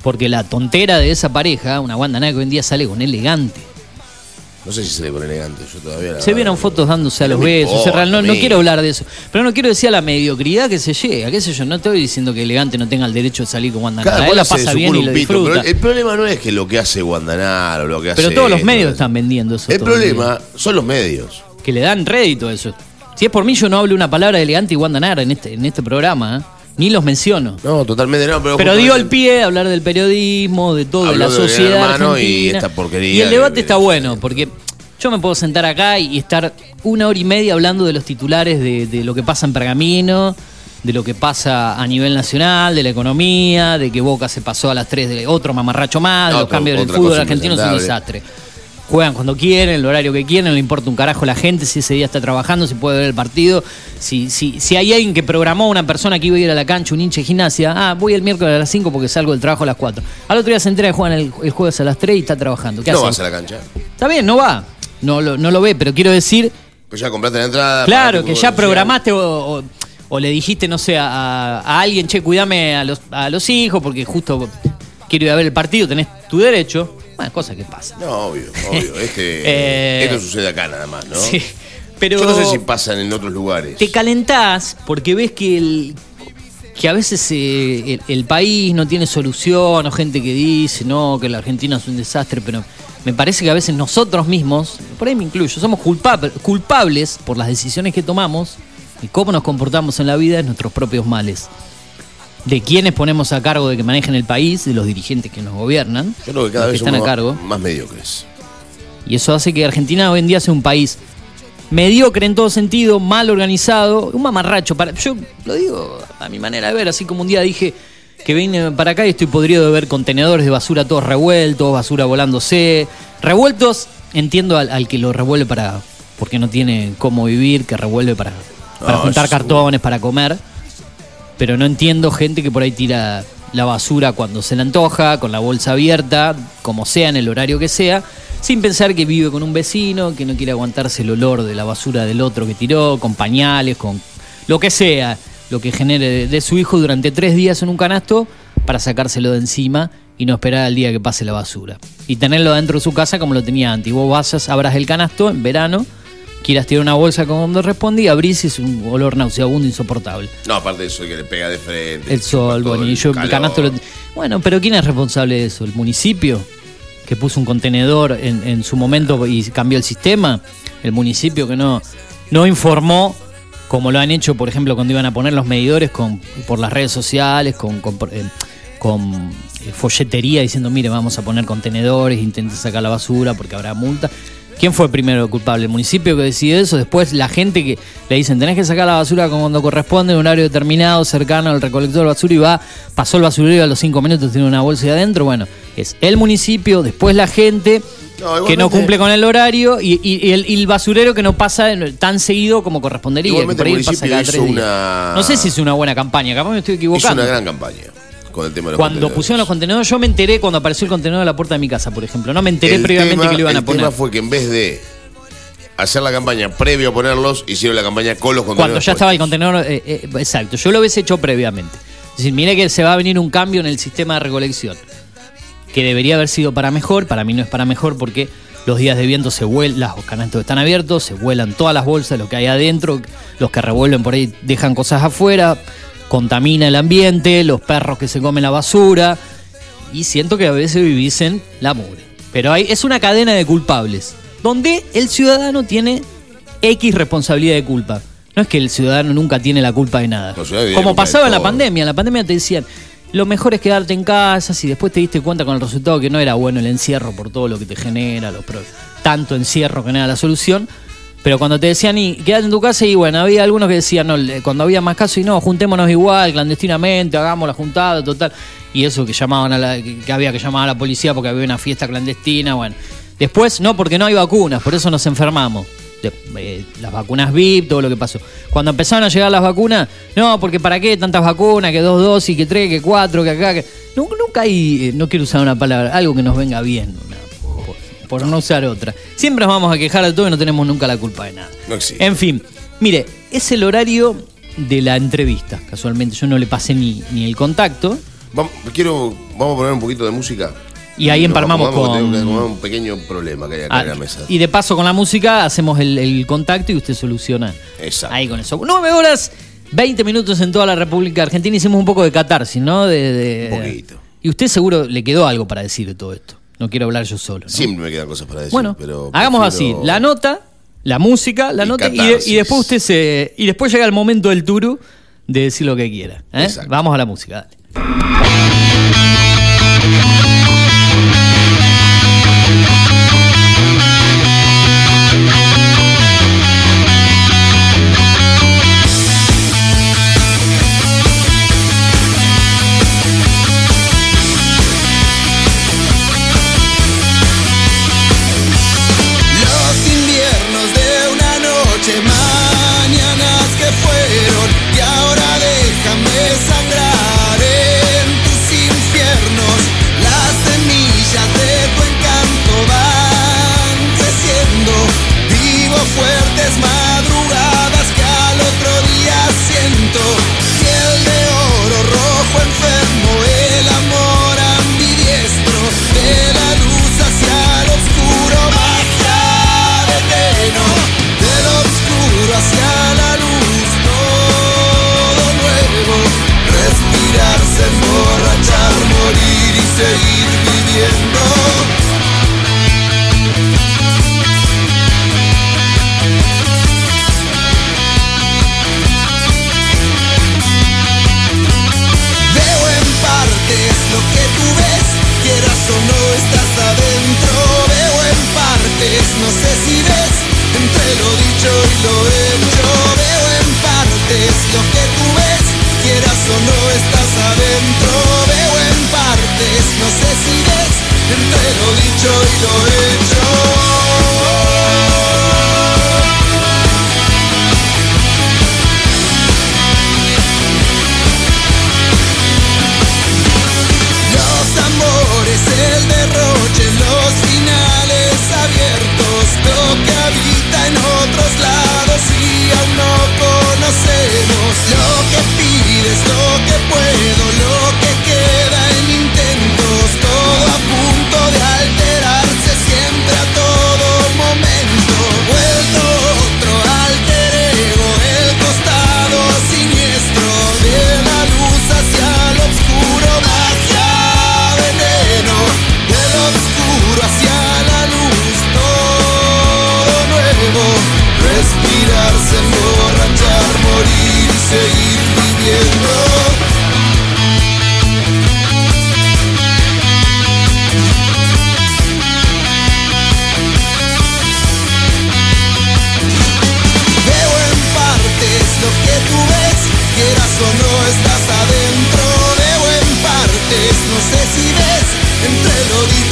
Porque la tontera de esa pareja, una Wanda Nara que hoy en día sale con elegante. No sé si se le pone elegante, yo todavía la Se vieron no- fotos dándose a los besos. importa, o sea, no, quiero hablar de eso. Pero no quiero decir a la mediocridad que se llega. ¿Qué sé yo? No estoy diciendo que elegante no tenga el derecho de salir con Wanda Cada. Él cual la pasa bien y lo un pito, disfruta. pero el problema no es que lo que hace Guandanara o lo que hace. Pero todos los medios están vendiendo eso. El problema son los medios. Que le dan rédito a eso. Si es por mí, yo no hablo una palabra de elegante y Wanda Nara en este, en este programa. ¿eh? Ni los menciono. No, totalmente no, pero. Pero dio el pie a hablar del periodismo, de todo, de la de sociedad Hermano y argentina. esta porquería Y el de- debate de- está bueno, porque yo me puedo sentar acá y estar una hora y media hablando de los titulares de, de lo que pasa en Pergamino, de lo que pasa a nivel nacional, de la economía, de que Boca se pasó a las 3 de otro mamarracho más, de los cambios del fútbol argentino es un desastre. Juegan cuando quieren, el horario que quieren, no le importa un carajo a la gente si ese día está trabajando, si puede ver el partido. Si, si, si hay alguien que programó una persona que iba a ir a la cancha, un hincha de gimnasia, ah, voy el miércoles a las 5 porque salgo del trabajo a las 4. Al otro día se entera que juegan el, el jueves a las 3 y está trabajando. ¿Qué No hace? vas a la cancha. Está bien, no va. No lo, no lo ve, pero quiero decir, Pues ya compraste la entrada. claro, que ya programaste o, o- o le dijiste, no sé, a, a alguien, che, cuídame a los, a los hijos porque justo quiero ir a ver el partido, tenés tu derecho. Bueno, cosas que pasan. No, obvio, obvio. Este, Eh, esto sucede acá nada más, ¿no? Sí, pero Yo no sé si pasan en otros lugares. te calentás porque ves que el que a veces eh, el, el país no tiene solución o gente que dice no que la Argentina es un desastre pero me parece que a veces nosotros mismos por ahí me incluyo somos culpab- culpables por las decisiones que tomamos y cómo nos comportamos en la vida de nuestros propios males de quienes ponemos a cargo de que manejen el país de los dirigentes que nos gobiernan Yo creo que cada los vez están a somos cargo más, más mediocres. y eso hace que Argentina hoy en día sea un país mediocre en todo sentido, mal organizado, un mamarracho. Para, yo lo digo a mi manera de ver, así como un día dije que vine para acá y estoy podrido de ver contenedores de basura todos revueltos, basura volándose. Revueltos, entiendo al, al que lo revuelve para porque no tiene cómo vivir, que revuelve para, para No, juntar eso cartones, para comer. Pero no entiendo gente que por ahí tira la basura cuando se le antoja, con la bolsa abierta, como sea, en el horario que sea, sin pensar que vive con un vecino, que no quiere aguantarse el olor de la basura del otro que tiró, con pañales, con lo que sea, lo que genere de, su hijo durante tres días en un canasto para sacárselo de encima y no esperar al día que pase la basura. Y tenerlo dentro de su casa como lo tenía antes. Vos vas, abras el canasto en verano, quieras tirar una bolsa como responde y abrís y es un olor nauseabundo insoportable. No, aparte de eso, que le pega de frente. El sol, bueno, y yo el canasto lo- Bueno, pero ¿quién es responsable de eso? ¿El municipio? Que puso un contenedor en, en su momento y cambió el sistema. El municipio que no, no informó, como lo han hecho, por ejemplo, cuando iban a poner los medidores con, por las redes sociales, con, con, eh, con, eh, folletería diciendo, mire, vamos a poner contenedores, intenten sacar la basura porque habrá multa. ¿Quién fue primero el culpable? ¿El municipio que decide eso? Después la gente que le dicen, tenés que sacar la basura cuando corresponde, en un horario determinado, cercano al recolector de basura y va, pasó el basurero y a los cinco minutos tiene una bolsa de adentro. Bueno, es el municipio, después la gente No, que no cumple con el horario y, y- y el, y el basurero que no pasa tan seguido como correspondería. que Igualmente por ahí el pasa cada hizo tres días. una- No sé si es una buena campaña, capaz me estoy equivocando. una gran campaña con el tema de los Cuando contenedores. pusieron los contenedores, yo me enteré cuando apareció el contenedor a la puerta de mi casa, por ejemplo. No me enteré El previamente tema- que lo iban a el poner. tema fue que en vez de hacer la campaña previo a ponerlos, hicieron la campaña con los contenedores. Cuando ya estaba el puestos. contenedor, eh, eh, exacto, yo lo hubiese hecho previamente. Es decir, mire que se va a venir un cambio en el sistema de recolección, que debería haber sido para mejor, para mí no es para mejor porque los días de viento se vuelan, los canastos están abiertos, se vuelan todas las bolsas, lo que hay adentro, los que revuelven por ahí dejan cosas afuera, contamina el ambiente, los perros que se comen la basura, y siento que a veces vivís en la mugre. Pero hay, es una cadena de culpables, donde el ciudadano tiene X responsabilidad de culpa. No es que el ciudadano nunca tiene la culpa de nada. Como pasaba en la pandemia, en la pandemia te decían, lo mejor es quedarte en casa, si después te diste cuenta con el resultado que no era bueno el encierro por todo lo que te genera, los tanto encierro que no era la solución. Pero cuando te decían, y quédate en tu casa, y bueno, había algunos que decían, no, cuando había más casos, y no, juntémonos igual, clandestinamente, hagamos la juntada, total. Y eso que llamaban a la, que había que llamar a la policía porque había una fiesta clandestina, bueno. Después, no, porque no hay vacunas, por eso nos enfermamos. Eh, las vacunas VIP, todo lo que pasó. Cuando empezaron a llegar las vacunas, no, porque para qué tantas vacunas, que dos dosis, que tres, que cuatro, que acá, que. Nunca, nunca hay, eh, no quiero usar una palabra, algo que nos venga bien. Por no usar otra. Siempre nos vamos a quejar de todo y no tenemos nunca la culpa de nada. No existe. En fin, mire, es el horario de la entrevista. Casualmente yo no le pasé ni, ni el contacto. Vamos, quiero, vamos a poner un poquito de música. Y ahí Nos empalmamos con- tengo que acomodar un pequeño problema que hay acá Ah, en la mesa. y de paso con la música hacemos el, el contacto y usted soluciona Exacto. ahí con eso. 9 horas, 20 minutos en toda la República Argentina. Hicimos un poco de catarsis, ¿no? De, de- Un poquito. Y usted seguro le quedó algo para decir de todo esto. No quiero hablar yo solo. ¿no? Siempre me quedan cosas para decir. Bueno, pero hagamos prefiero- así, la nota, la música, la Y nota y, de- catarsis. y después usted se y después llega el momento del turu de decir lo que quiera. ¿eh? Exacto. Vamos a la música, dale.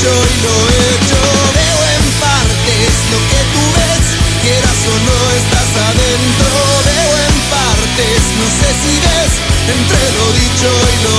Y lo hecho. Veo en partes lo que tú ves, quieras o no estás adentro. Veo en partes, no sé si ves, entre lo dicho y lo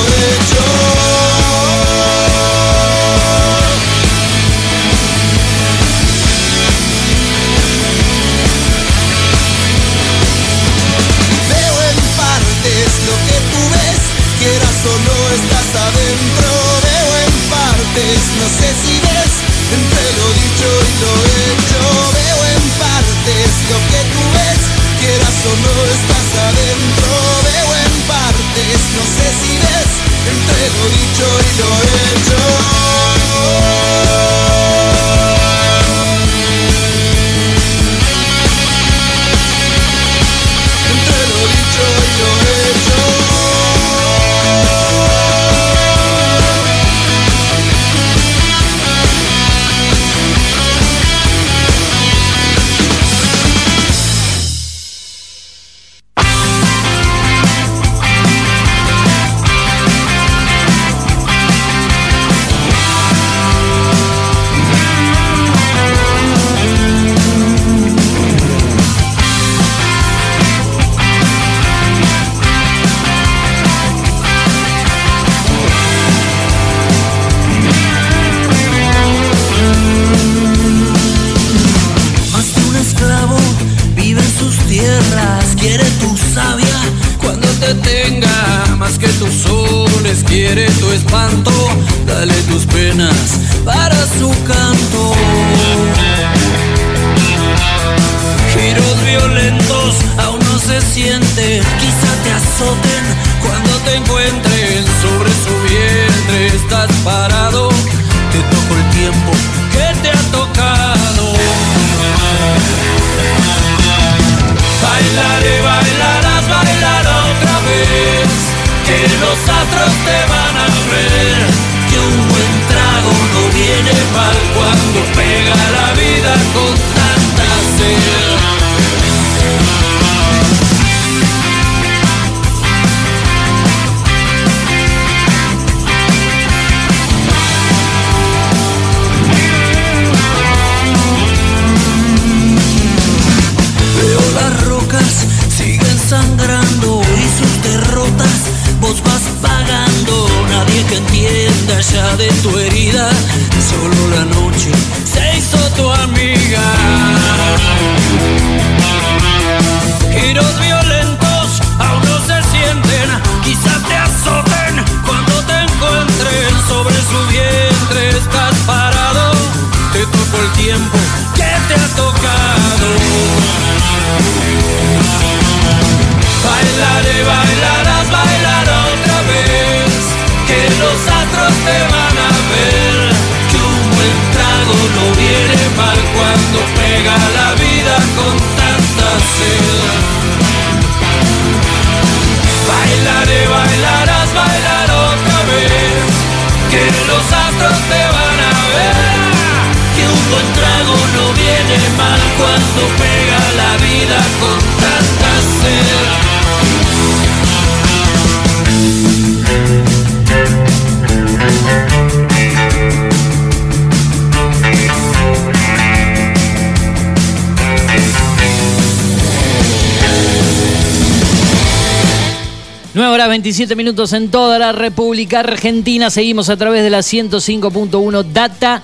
27 minutos en toda la República Argentina. Seguimos a través de la 105.1 Data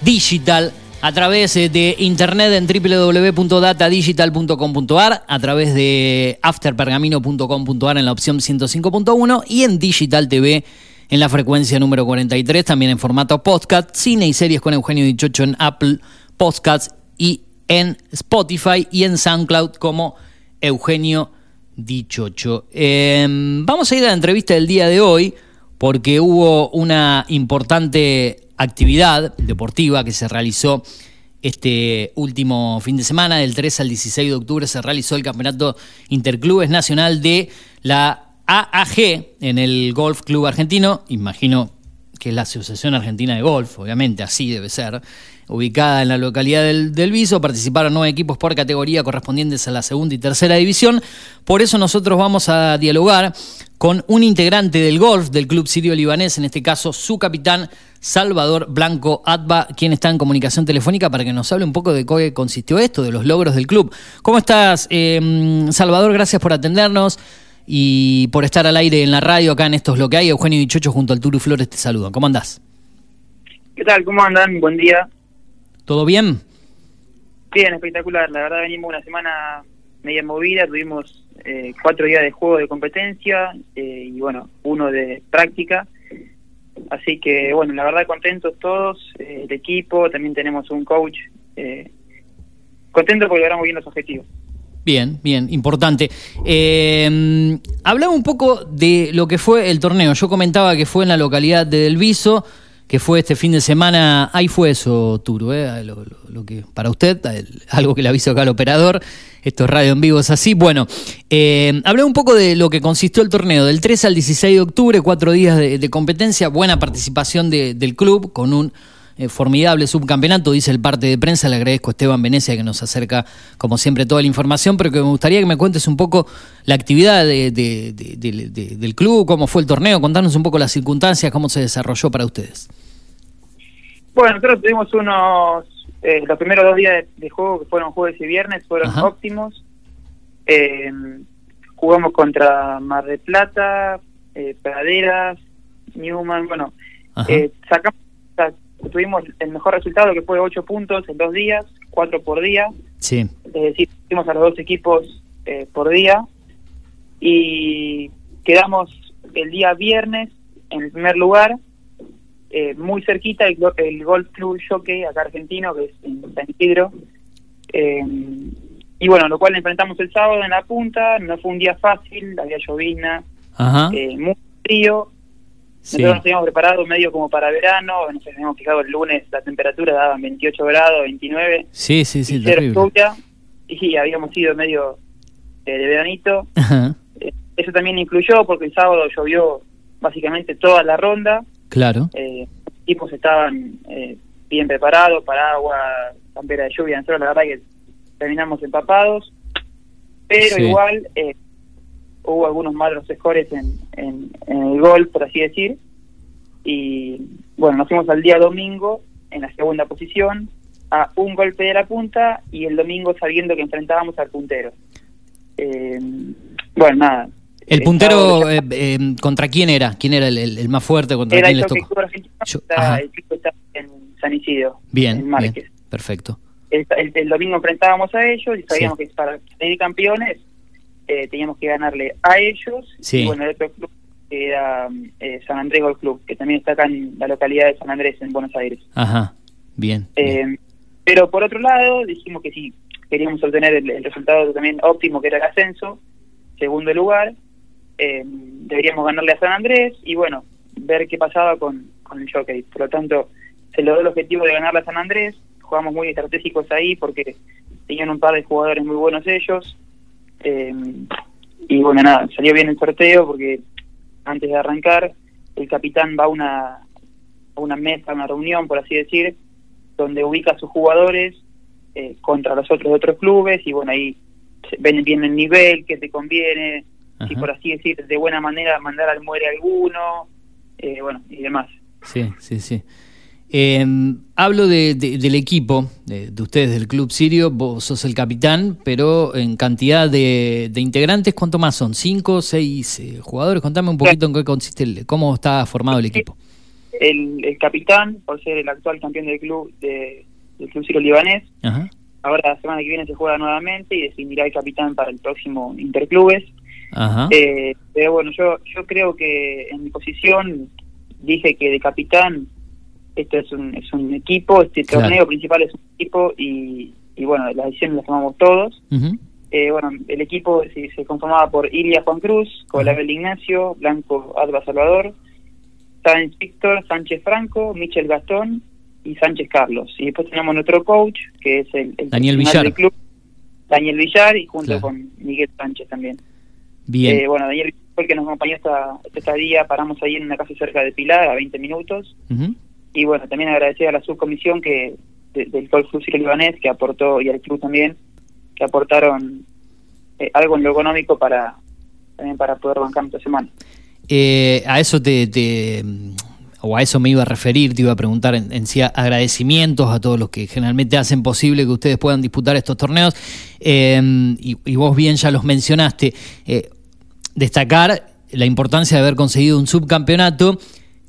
Digital. A través eh, de internet en www.datadigital.com.ar, a través de afterpergamino.com.ar en la opción 105.1 y en Digital TV en la frecuencia número 43, también en formato podcast, cine y series con Eugenio Dichocho en Apple Podcasts y en Spotify y en SoundCloud como Eugenio Dichocho. Eh, vamos a ir a la entrevista del día de hoy porque hubo una importante actividad deportiva que se realizó este último fin de semana, del 3 al 16 de octubre, se realizó el Campeonato Interclubes Nacional de la AAG en el Golf Club Argentino. Imagino que es la Asociación Argentina de Golf, obviamente, así debe ser. Ubicada en la localidad del, del Viso, participaron nueve equipos por categoría correspondientes a la segunda y tercera división. Por eso nosotros vamos a dialogar con un integrante del golf del Club Sirio Libanés, en este caso su capitán Salvador Blanco Atba, quien está en comunicación telefónica para que nos hable un poco de qué consistió esto, de los logros del club. ¿Cómo estás, eh, Salvador? Gracias por atendernos y por estar al aire en la radio acá en Esto es lo que hay. Eugenio Dichocho junto al Turu Flores te saludan. ¿Cómo andás? ¿Qué tal? ¿Cómo andan? Buen día. ¿Todo bien? Bien, espectacular. La verdad venimos una semana media movida, tuvimos eh, cuatro días de juego de competencia eh, y bueno, uno de práctica. Así que bueno, la verdad contentos todos, eh, el equipo, también tenemos un coach. Eh, contentos porque logramos bien los objetivos. Bien, bien, importante. Eh, hablaba un poco de lo que fue el torneo. Yo comentaba que fue en la localidad de Delviso, que fue este fin de semana. Ahí fue eso, Turo, ¿eh? lo, lo- lo que para usted, algo que le aviso acá al operador. Esto es radio en vivo, es así. Bueno, eh, hablé un poco de lo que consistió el torneo, del 13 al 16 de octubre, cuatro días de, competencia, buena participación de- del club con un eh, formidable subcampeonato, dice el parte de prensa. Le agradezco a Esteban Venecia que nos acerca, como siempre, toda la información, pero que me gustaría que me cuentes un poco la actividad de- de- de- de- de- del club, cómo fue el torneo, contarnos un poco las circunstancias, cómo se desarrolló para ustedes. Bueno, nosotros tuvimos unos, eh, los primeros dos días de, de juego, que fueron jueves y viernes, fueron Ajá. óptimos. Eh, jugamos contra Mar del Plata, eh, Praderas, Newman, bueno, eh, sacamos, tuvimos el mejor resultado que fue ocho puntos en dos días, cuatro por día, Sí. es decir, hicimos a los dos equipos eh, por día y quedamos el día viernes en el primer lugar, eh, muy cerquita el, Golf Club Jockey, acá argentino, que es en San Isidro. Eh, y bueno, lo cual enfrentamos el sábado en la punta, no fue un día fácil, había llovizna, eh, muy frío. Sí. Nosotros nos habíamos preparado medio como para verano, nos habíamos fijado el lunes, la temperatura daba 28 grados, 29, Sí, sí, sí, y cero terrible. lluvia, y habíamos ido medio eh, de veranito. Ajá. Eh, eso también influyó porque el sábado llovió básicamente toda la ronda, Claro. eh, los equipos estaban eh, bien preparados, paraguas, campera de lluvia, nosotros la verdad que terminamos empapados, pero Sí. igual eh, hubo algunos malos scores en, en, en el gol, por así decir, y bueno, nos fuimos al día domingo en la segunda posición, a un golpe de la punta y el domingo sabiendo que enfrentábamos al puntero. Eh, bueno, nada. El puntero, eh, eh, ¿contra quién era? ¿Quién era el, el- el más fuerte? ¿Contra era quién el les tocó? Yo- está- el equipo está en San Isidro, Bien, en Márquez. bien, perfecto. El, el- el domingo enfrentábamos a ellos y sabíamos que para salir campeones eh, teníamos que ganarle a ellos Sí. y bueno, el otro club que era eh, San Andrés Golf Club, que también está acá en la localidad de San Andrés, en Buenos Aires. Ajá, bien. bien. Eh, pero por otro lado, dijimos que si queríamos obtener el, el resultado también óptimo, que era el ascenso, segundo lugar, eh, deberíamos ganarle a San Andrés y bueno, ver qué pasaba con, con el jockey. Por lo tanto, se logró el objetivo de ganarle a San Andrés, jugamos muy estratégicos ahí porque tenían un par de jugadores muy buenos ellos. Eh, y bueno, nada, salió bien el sorteo porque antes de arrancar, el capitán va a una, a una mesa, a una reunión, por así decir, donde ubica a sus jugadores eh, contra los otros de otros clubes y bueno, ahí ven bien el nivel, que te conviene, si Ajá. por así decir, de buena manera mandar al muere alguno, eh, bueno, y demás. Sí, sí, sí. Eh, hablo de, de- del equipo, de, de ustedes del Club Sirio, vos sos el capitán, pero en cantidad de, de integrantes, ¿cuánto más son? ¿Cinco, seis eh, jugadores? Contame un poquito en qué consiste, el- cómo está formado el equipo. El, el capitán, por ser el actual campeón del club de, del club Ciro Libanés, Ajá, ahora la semana que viene se juega nuevamente y definirá el capitán para el próximo Interclubes. ajá, Eh, pero bueno, yo yo creo que en mi posición dije que de capitán esto es un, es un equipo, este Claro. torneo principal es un equipo y, y bueno, las decisiones las tomamos todos. Eh, bueno, el equipo se, se conformaba por Ilia Juan Cruz, Colabel Ignacio, Blanco Alba Salvador, Sáenz Víctor, Sánchez Franco, Michel Gastón y Sánchez Carlos. Y después tenemos nuestro coach, que es el, el Daniel Villar. del club, Daniel Villar, y junto Claro. con Miguel Sánchez también. bien, Eh, bueno, Daniel fue el que nos acompañó esta, esta estadía, paramos ahí en una casa cerca de Pilar a 20 minutos. ujú, Y bueno, también agradecer a la subcomisión que de- del Golf Ciro Libanés que aportó, y al club también, que aportaron eh, algo en lo económico para también para poder bancar esta semana. Eh, a eso te, te- o a eso me iba a referir, te iba a preguntar en, en sí agradecimientos a todos los que generalmente hacen posible que ustedes puedan disputar estos torneos. Eh, y, vos bien ya los mencionaste. Eh, destacar la importancia de haber conseguido un subcampeonato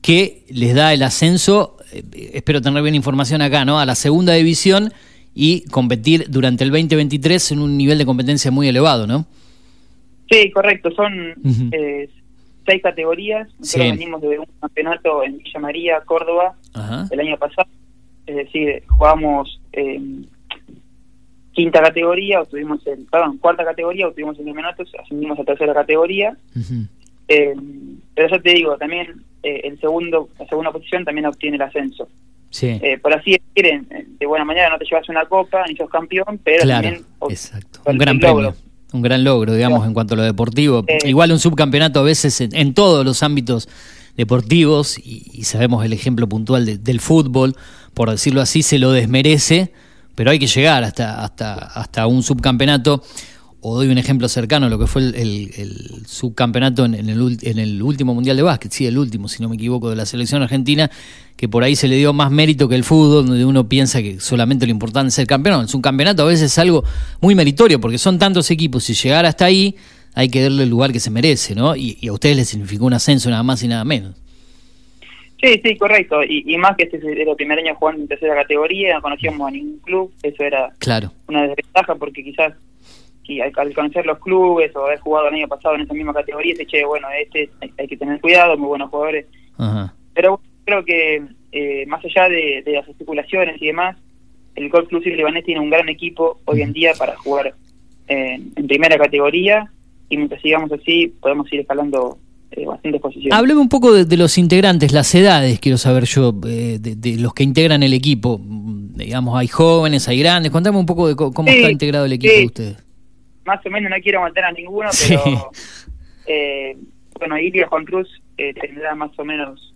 que les da el ascenso, espero tener bien información acá, ¿no? A la segunda división y competir durante el 2023 en un nivel de competencia muy elevado, ¿no? Sí, correcto, son eh, seis categorías. Nosotros Sí. venimos de un campeonato en Villa María, Córdoba, Ajá. el año pasado. Es decir, jugamos eh, quinta categoría, obtuvimos el, perdón, cuarta categoría, obtuvimos el campeonato, ascendimos a tercera categoría. Eh, pero ya te digo, también eh, el segundo, la segunda posición también obtiene el ascenso. Sí. Eh, por así decir, en- en- de buena manera no te llevas una copa ni sos campeón, pero Claro, también exacto. Un gran premio. logro. Un gran logro, digamos, en cuanto a lo deportivo. Eh, Igual un subcampeonato a veces en, en todos los ámbitos deportivos, y, y sabemos el ejemplo puntual de- del fútbol, por decirlo así, se lo desmerece, pero hay que llegar hasta, hasta, hasta un subcampeonato. O doy un ejemplo cercano, lo que fue el, el- el subcampeonato en, en el, en el último Mundial de Básquet, sí, el último, si no me equivoco, de la selección argentina, que por ahí se le dio más mérito que el fútbol, donde uno piensa que solamente lo importante es ser campeón. Es un campeonato a veces es algo muy meritorio, porque son tantos equipos, y llegar hasta ahí hay que darle el lugar que se merece, ¿no? Y, y a ustedes les significó un ascenso nada más y nada menos. Sí, sí, correcto. Y, y más que este es el primer año jugando en tercera categoría, no conocíamos a ningún club, eso era Claro. una desventaja porque quizás si al, al conocer los clubes o haber jugado el año pasado en esa misma categoría, se che, bueno, este hay, hay que tener cuidado, muy buenos jugadores. Ajá. Pero bueno, creo que eh, más allá de, de las especulaciones y demás, el Golf Club Libanés tiene un gran equipo hoy en día para jugar en, en primera categoría y mientras sigamos así podemos ir escalando eh, bastantes posiciones. Hábleme un poco de, de los integrantes, las edades, quiero saber yo, eh, de, de los que integran el equipo. Digamos, hay jóvenes, hay grandes. Contame un poco de cómo Sí, está integrado el equipo sí. de ustedes. Más o menos no quiero matar a ninguno, Sí. pero eh, bueno, Ilia Juan Cruz eh, tendrá más o menos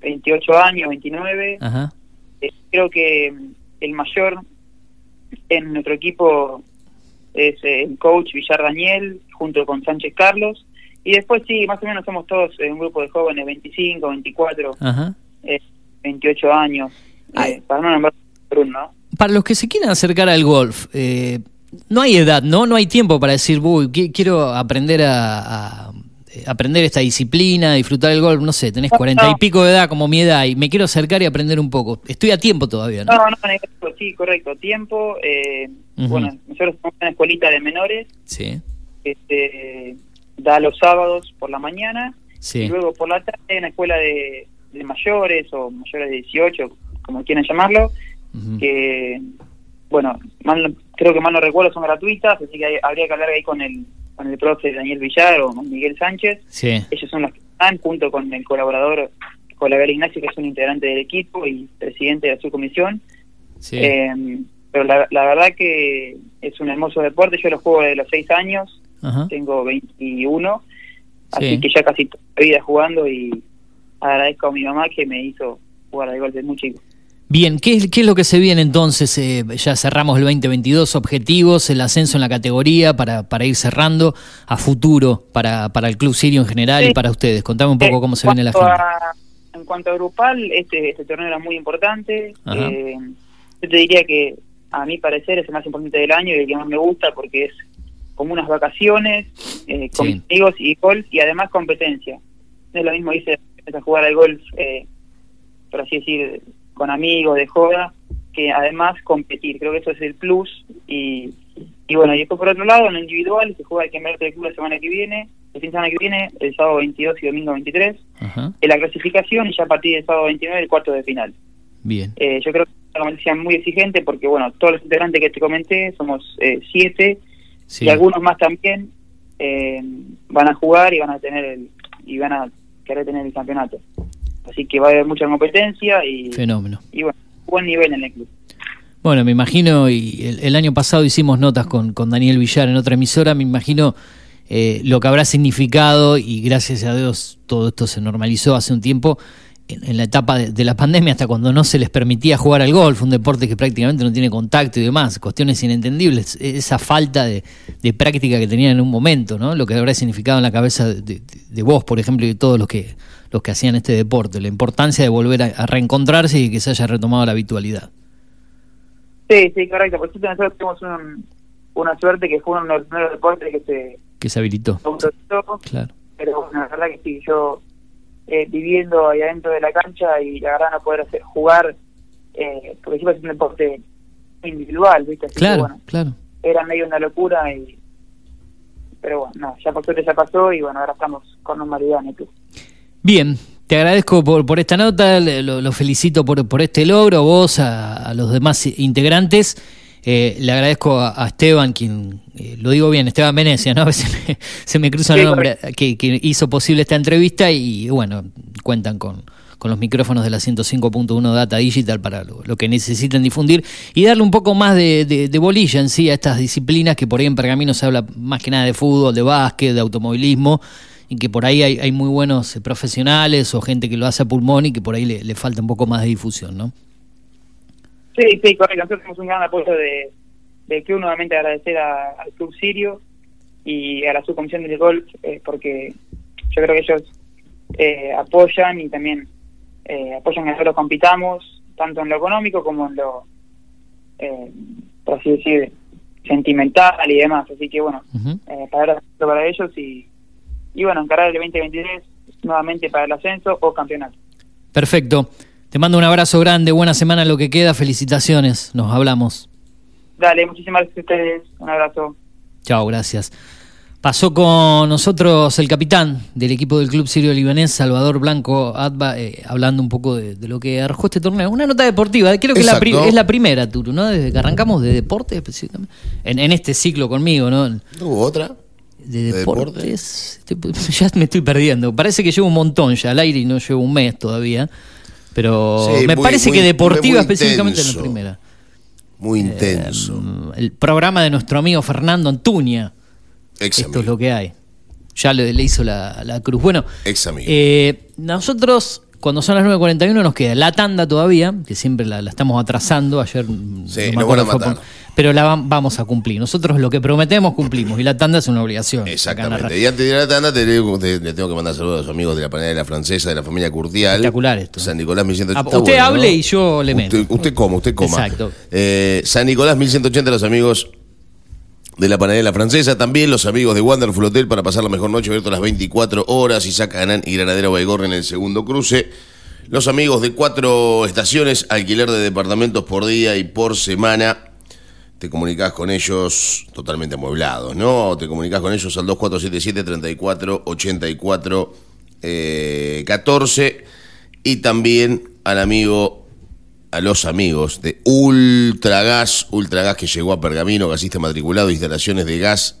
28 años, 29. Ajá. Eh, creo que el mayor en nuestro equipo es eh, el coach Villar Daniel, junto con Sánchez Carlos. Y después sí, más o menos somos todos eh, un grupo de jóvenes, 25, 24, Ajá. eh, 28 años. Eh, para no nombrar por uno, ¿no? Para los que se quieran acercar al golf, eh, no hay edad, ¿no? No hay tiempo para decir, uy, qui- quiero aprender a, a- eh, aprender esta disciplina, disfrutar el golf, no sé, tenés No, cuarenta y no. pico de edad como mi edad y me quiero acercar y aprender un poco. Estoy a tiempo todavía, ¿no? No, no, negativo, sí, correcto. Tiempo. Eh. Bueno, nosotros somos una escuelita de menores Sí, que se da los sábados por la mañana sí. y luego por la tarde hay una escuela de, de mayores o mayores de 18, como quieran llamarlo, que, bueno, no- creo que mal no recuerdo, son gratuitas, así que hay- habría que hablar ahí con el, con el profe Daniel Villar o con Miguel Sánchez. Sí, Ellos son los que están junto con el colaborador Colaver Ignacio, que es un integrante del equipo y presidente de la subcomisión. sí. Eh, pero la, la verdad que es un hermoso deporte. Yo lo juego desde los 6 años, Ajá. tengo 21, Sí. así que ya casi toda la vida jugando y agradezco a mi mamá que me hizo jugar al golf desde muy chico. Bien, ¿qué es, qué es lo que se viene entonces? Eh, ya cerramos el 2022, objetivos, el ascenso en la categoría para, para ir cerrando a futuro para, para el Club Sirio en general y para ustedes. Contame un poco cómo se en viene la agenda. en cuanto a grupal, este, este torneo era muy importante. Eh, yo te diría que a mi parecer es el más importante del año y el que más me gusta porque es como unas vacaciones eh, con Sí. amigos y golf y además competencia. Es lo mismo irse a jugar al golf, eh, por así decir, con amigos, de joda, que además competir. Creo que eso es el plus. Y, y bueno, y después por otro lado, en el individual se juega el que del club la semana que viene, el fin de semana que viene, el sábado 22 y domingo 23 Ajá. en la clasificación y ya a partir del sábado 29 el cuarto de final. Bien. Eh, yo creo que es una competición muy exigente porque, bueno, todos los integrantes que te comenté somos eh, siete Sí. y algunos más también eh, van a jugar y van a tener el y van a querer tener el campeonato. Así que va a haber mucha competencia y, Fenómeno. y bueno, buen nivel en el club. Bueno, me imagino, y el, el año pasado hicimos notas con, con Daniel Villar en otra emisora, me imagino eh, lo que habrá significado y gracias a Dios todo esto se normalizó hace un tiempo en, en la etapa de, de la pandemia hasta cuando no se les permitía jugar al golf, un deporte que prácticamente no tiene contacto y demás, cuestiones inentendibles, esa falta de, de práctica que tenían en un momento, ¿no? Lo que habrá significado en la cabeza de, de- de vos, por ejemplo, y de todos los que los que hacían este deporte, la importancia de volver a, a reencontrarse y que se haya retomado la habitualidad. Sí, sí, correcto. Por cierto, nosotros tuvimos un- una suerte que fue uno de los primeros deportes que se que se habilitó. Claro. pero bueno, la verdad que sí, yo eh, viviendo ahí adentro de la cancha y la verdad no poder hacer, jugar, eh, porque siempre es un deporte individual, ¿viste? Así que, Claro, bueno, claro. era medio una locura, y pero bueno, no, ya por suerte ya pasó y bueno, ahora estamos con normalidad en el club. Bien, te agradezco por, por esta nota, lo, lo felicito por, por este logro, vos, a, a los demás integrantes. Eh, le agradezco a, a Esteban, quien, eh, lo digo bien, Esteban Venecia, ¿no? A veces me- se me cruza el nombre, que, que hizo posible esta entrevista y bueno, cuentan con, con los micrófonos de la 105.1 Data Digital para lo, lo que necesiten difundir y darle un poco más de, de- de bolilla en sí a estas disciplinas que por ahí en Pergamino se habla más que nada de fútbol, de básquet, de automovilismo y que por ahí hay, hay muy buenos eh, profesionales o gente que lo hace a pulmón y que por ahí le, le falta un poco más de difusión, ¿no? Sí, sí, correcto. Nosotros tenemos un gran apoyo de, del club. Nuevamente agradecer a- al Club Sirio y a la subcomisión del golf, eh, porque yo creo que ellos eh, apoyan y también eh, apoyan que nosotros compitamos, tanto en lo económico como en lo, eh, por así decir, sentimental y demás. Así que bueno, eh, para, para ellos y, y bueno, encarar el 2023 nuevamente para el ascenso o campeonato. Perfecto. Te mando un abrazo grande, buena semana lo que queda, felicitaciones, nos hablamos. Dale, muchísimas gracias a ustedes. Un abrazo. Chao, gracias. Pasó con nosotros el capitán del equipo del Club Sirio Libanés, Salvador Blanco Adba, eh, hablando un poco de, de lo que arrojó este torneo. Una nota deportiva, creo que es la, es la primera, Turu, ¿no? Desde que arrancamos de deporte específicamente. En, en este ciclo conmigo, ¿no? ¿No hubo otra? De ¿De deportes. Ya me estoy perdiendo. Parece que llevo un montón ya al aire y no llevo un mes todavía. Pero Sí, me muy- parece muy- que deportiva específicamente es la intenso. primera. Muy intenso. Mm, El programa de nuestro amigo Fernando Antuña. Ex Esto es lo que hay. Ya le, le hizo la, la cruz. Bueno, Ex amigo. eh, nosotros, cuando son las 9.41, nos queda la tanda todavía, que siempre la, la estamos atrasando. Ayer. Sí, no me fue pero la vam- vamos a cumplir. Nosotros lo que prometemos cumplimos y la tanda es una obligación. Exactamente. Y antes de ir a la tanda, te, le te- le tengo que mandar saludos a los amigos de la panadera francesa, de la familia Curtial. Espectacular esto. San Nicolás 1180. Ah, usted bueno, hable ¿no? y yo le meto. Usted, usted coma, usted coma. Exacto. Eh, San Nicolás 1180, los amigos de la panadera francesa. También los amigos de Wonderful Hotel para pasar la mejor noche, abierto las 24 horas. Isaac Anán y Granadero Baigorre en el segundo cruce. Los amigos de cuatro estaciones, alquiler de departamentos por día y por semana. Te comunicas con ellos totalmente amueblados, ¿no? Te comunicas con ellos al 2477-3484 eh, 14 y también al amigo, a los amigos de Ultragas, Ultragas que llegó a Pergamino, gasista matriculado, instalaciones de gas,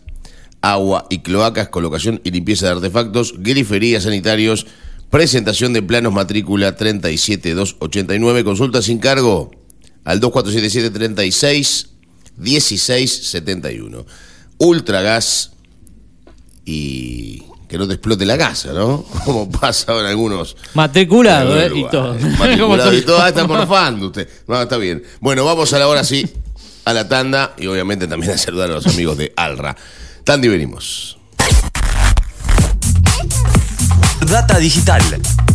agua y cloacas, colocación y limpieza de artefactos, griferías sanitarios, presentación de planos matrícula 37289, consulta sin cargo al 2477 36 1671. Ultragas y que no te explote la casa, ¿no? Como pasa en algunos. Matriculado, en ¿eh? algunos Y todo. Matriculado y todo. Ah, está morfando usted. No, está bien. Bueno, vamos a la hora sí, a la tanda y obviamente también a saludar a los amigos de Alra. Tanda y venimos. Data digital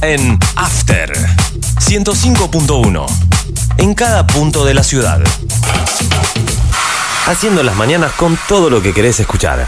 en After 105.1 en cada punto de la ciudad. Haciendo las mañanas con todo lo que querés escuchar.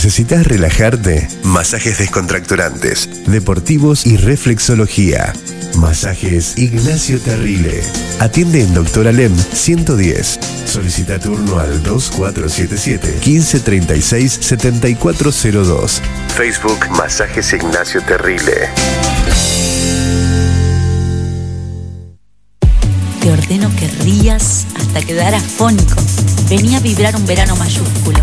necesitas relajarte, masajes descontracturantes, deportivos y reflexología. Masajes Ignacio Terrile. Atiende en Doctor Alem 110. Solicita turno al 2477 1536 7402. Facebook Masajes Ignacio Terrile. Te ordeno que rías hasta quedar afónico. Venía a vibrar un verano mayúsculo.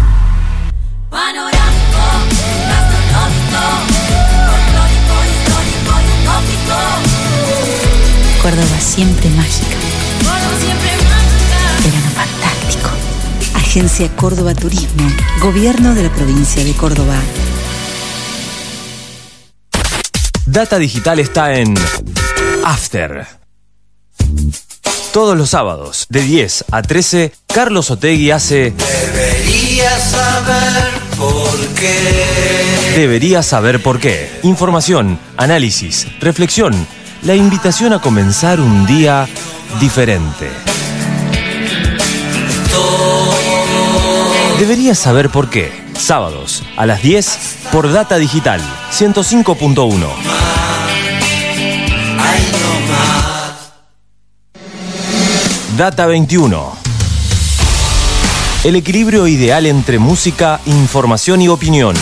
Córdoba siempre mágica. Córdoba siempre mágica. Verano fantástico. Agencia Córdoba Turismo. Gobierno de la provincia de Córdoba. Data Digital está en After. Todos los sábados, de 10 a 13, Carlos Otegui hace Deberías saber por qué. Deberías saber por qué. Información, análisis, reflexión, la invitación a comenzar un día diferente. Deberías saber por qué. Sábados, a las 10, por Data Digital, 105.1. Data 21. El equilibrio ideal entre música, información y opinión.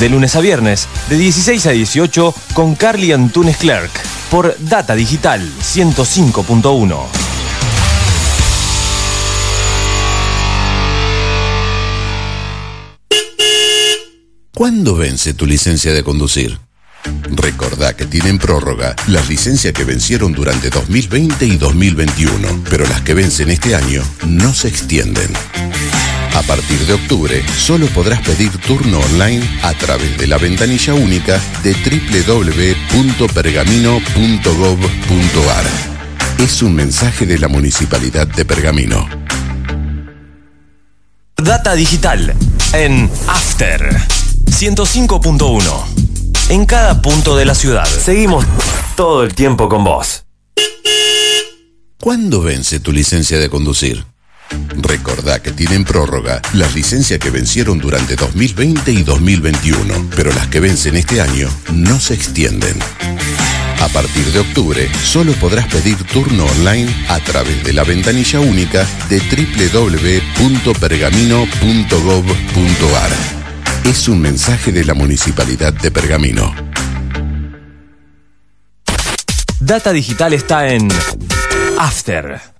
De lunes a viernes, de 16 a 18, con Carly Antunes Clerk, por Data Digital 105.1. ¿Cuándo vence tu licencia de conducir? Recordá que tienen prórroga las licencias que vencieron durante 2020 y 2021, pero las que vencen este año no se extienden. A partir de octubre, solo podrás pedir turno online a través de la ventanilla única de www.pergamino.gov.ar. Es un mensaje de la Municipalidad de Pergamino. Data Digital en After 105.1. En cada punto de la ciudad. Seguimos todo el tiempo con vos. ¿Cuándo vence tu licencia de conducir? Recordá que tienen prórroga las licencias que vencieron durante 2020 y 2021, pero las que vencen este año no se extienden. A partir de octubre, solo podrás pedir turno online a través de la ventanilla única de www.pergamino.gov.ar. Es un mensaje de la Municipalidad de Pergamino. Data Digital está en After.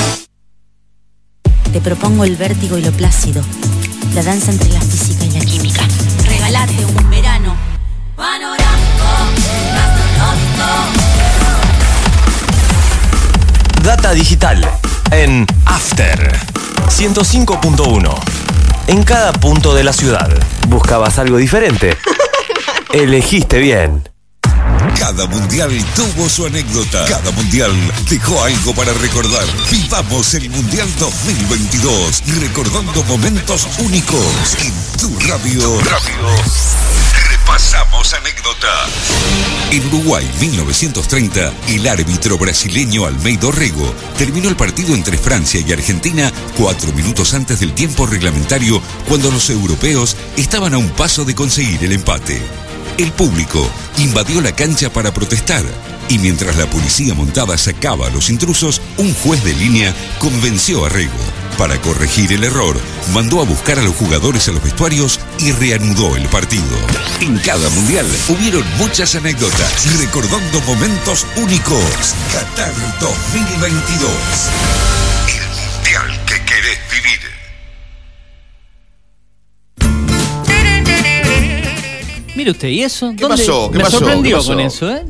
Te propongo el vértigo y lo plácido, la danza entre la física y la química. Regalate un verano panorámico, gastronómico. Data digital en After 105.1. En cada punto de la ciudad. ¿Buscabas algo diferente? Elegiste bien. Cada mundial tuvo su anécdota. Cada mundial dejó algo para recordar. Vivamos el Mundial 2022 recordando momentos únicos en tu radio. Repasamos anécdota. En Uruguay 1930, el árbitro brasileño Almeida Orrego terminó el partido entre Francia y Argentina cuatro minutos antes del tiempo reglamentario cuando los europeos estaban a un paso de conseguir el empate. El público invadió la cancha para protestar y mientras la policía montada sacaba a los intrusos, un juez de línea convenció a Rego. Para corregir el error, mandó a buscar a los jugadores a los vestuarios y reanudó el partido. En cada mundial hubieron muchas anécdotas recordando momentos únicos. Qatar 2022. El mundial que querés vivir. Mire usted, ¿y eso? ¿Qué ¿Dónde- pasó? ¿Qué me pasó? sorprendió ¿Qué pasó? con eso, ¿eh?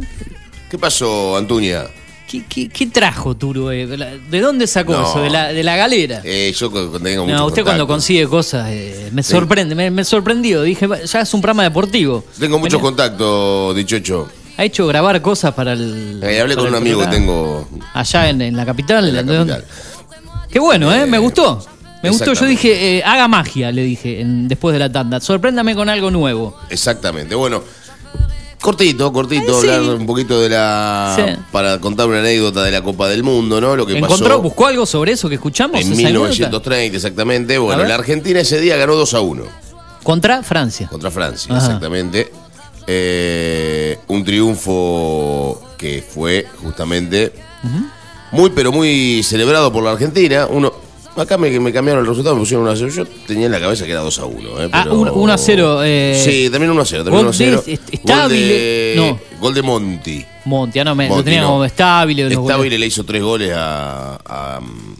¿Qué pasó, Antuña? ¿Qué, qué- qué trajo Turo? eh? ¿De la- ¿De dónde sacó No. eso? ¿De la, de la galera? Eh, yo co- tengo mucho No, usted cuando contacto. consigue cosas eh, me Sí. sorprende, me, me sorprendió. Dije, "Va, ya es un programa deportivo. Tengo mucho Venía- contacto, dichocho. Ha hecho grabar cosas para el. Eh, hablé para con un el amigo que programa. tengo Allá en, en la capital. en la capital. Qué bueno, ¿eh? Me gustó. Me gustó. Yo dije, eh, haga magia, le dije en- después de la tanda. Sorpréndame con algo nuevo. Exactamente. Bueno, cortito, cortito, Eh, sí. hablar un poquito de la. Sí. Para contar una anécdota de la Copa del Mundo, ¿no? Lo que ¿Encontró, pasó buscó algo sobre eso que escuchamos? en esa anécdota? 1930, exactamente. Bueno, la Argentina ese día ganó 2 a 1 Contra Francia. contra Francia, Ajá. exactamente. Eh, un triunfo que fue justamente muy, pero muy celebrado por la Argentina. Uno. Acá me, me cambiaron el resultado, me pusieron 1 a 0. Yo tenía en la cabeza que era 2 a 1. ¿eh? Ah, pero- 1 a 0. Eh, Sí, también 1 a 0. También gol 1 a 0. de- est- estable, Gol de, no. gol de Monti. Monti, ah, no, me, lo tenía no. como goles. Estable le hizo tres goles a, a-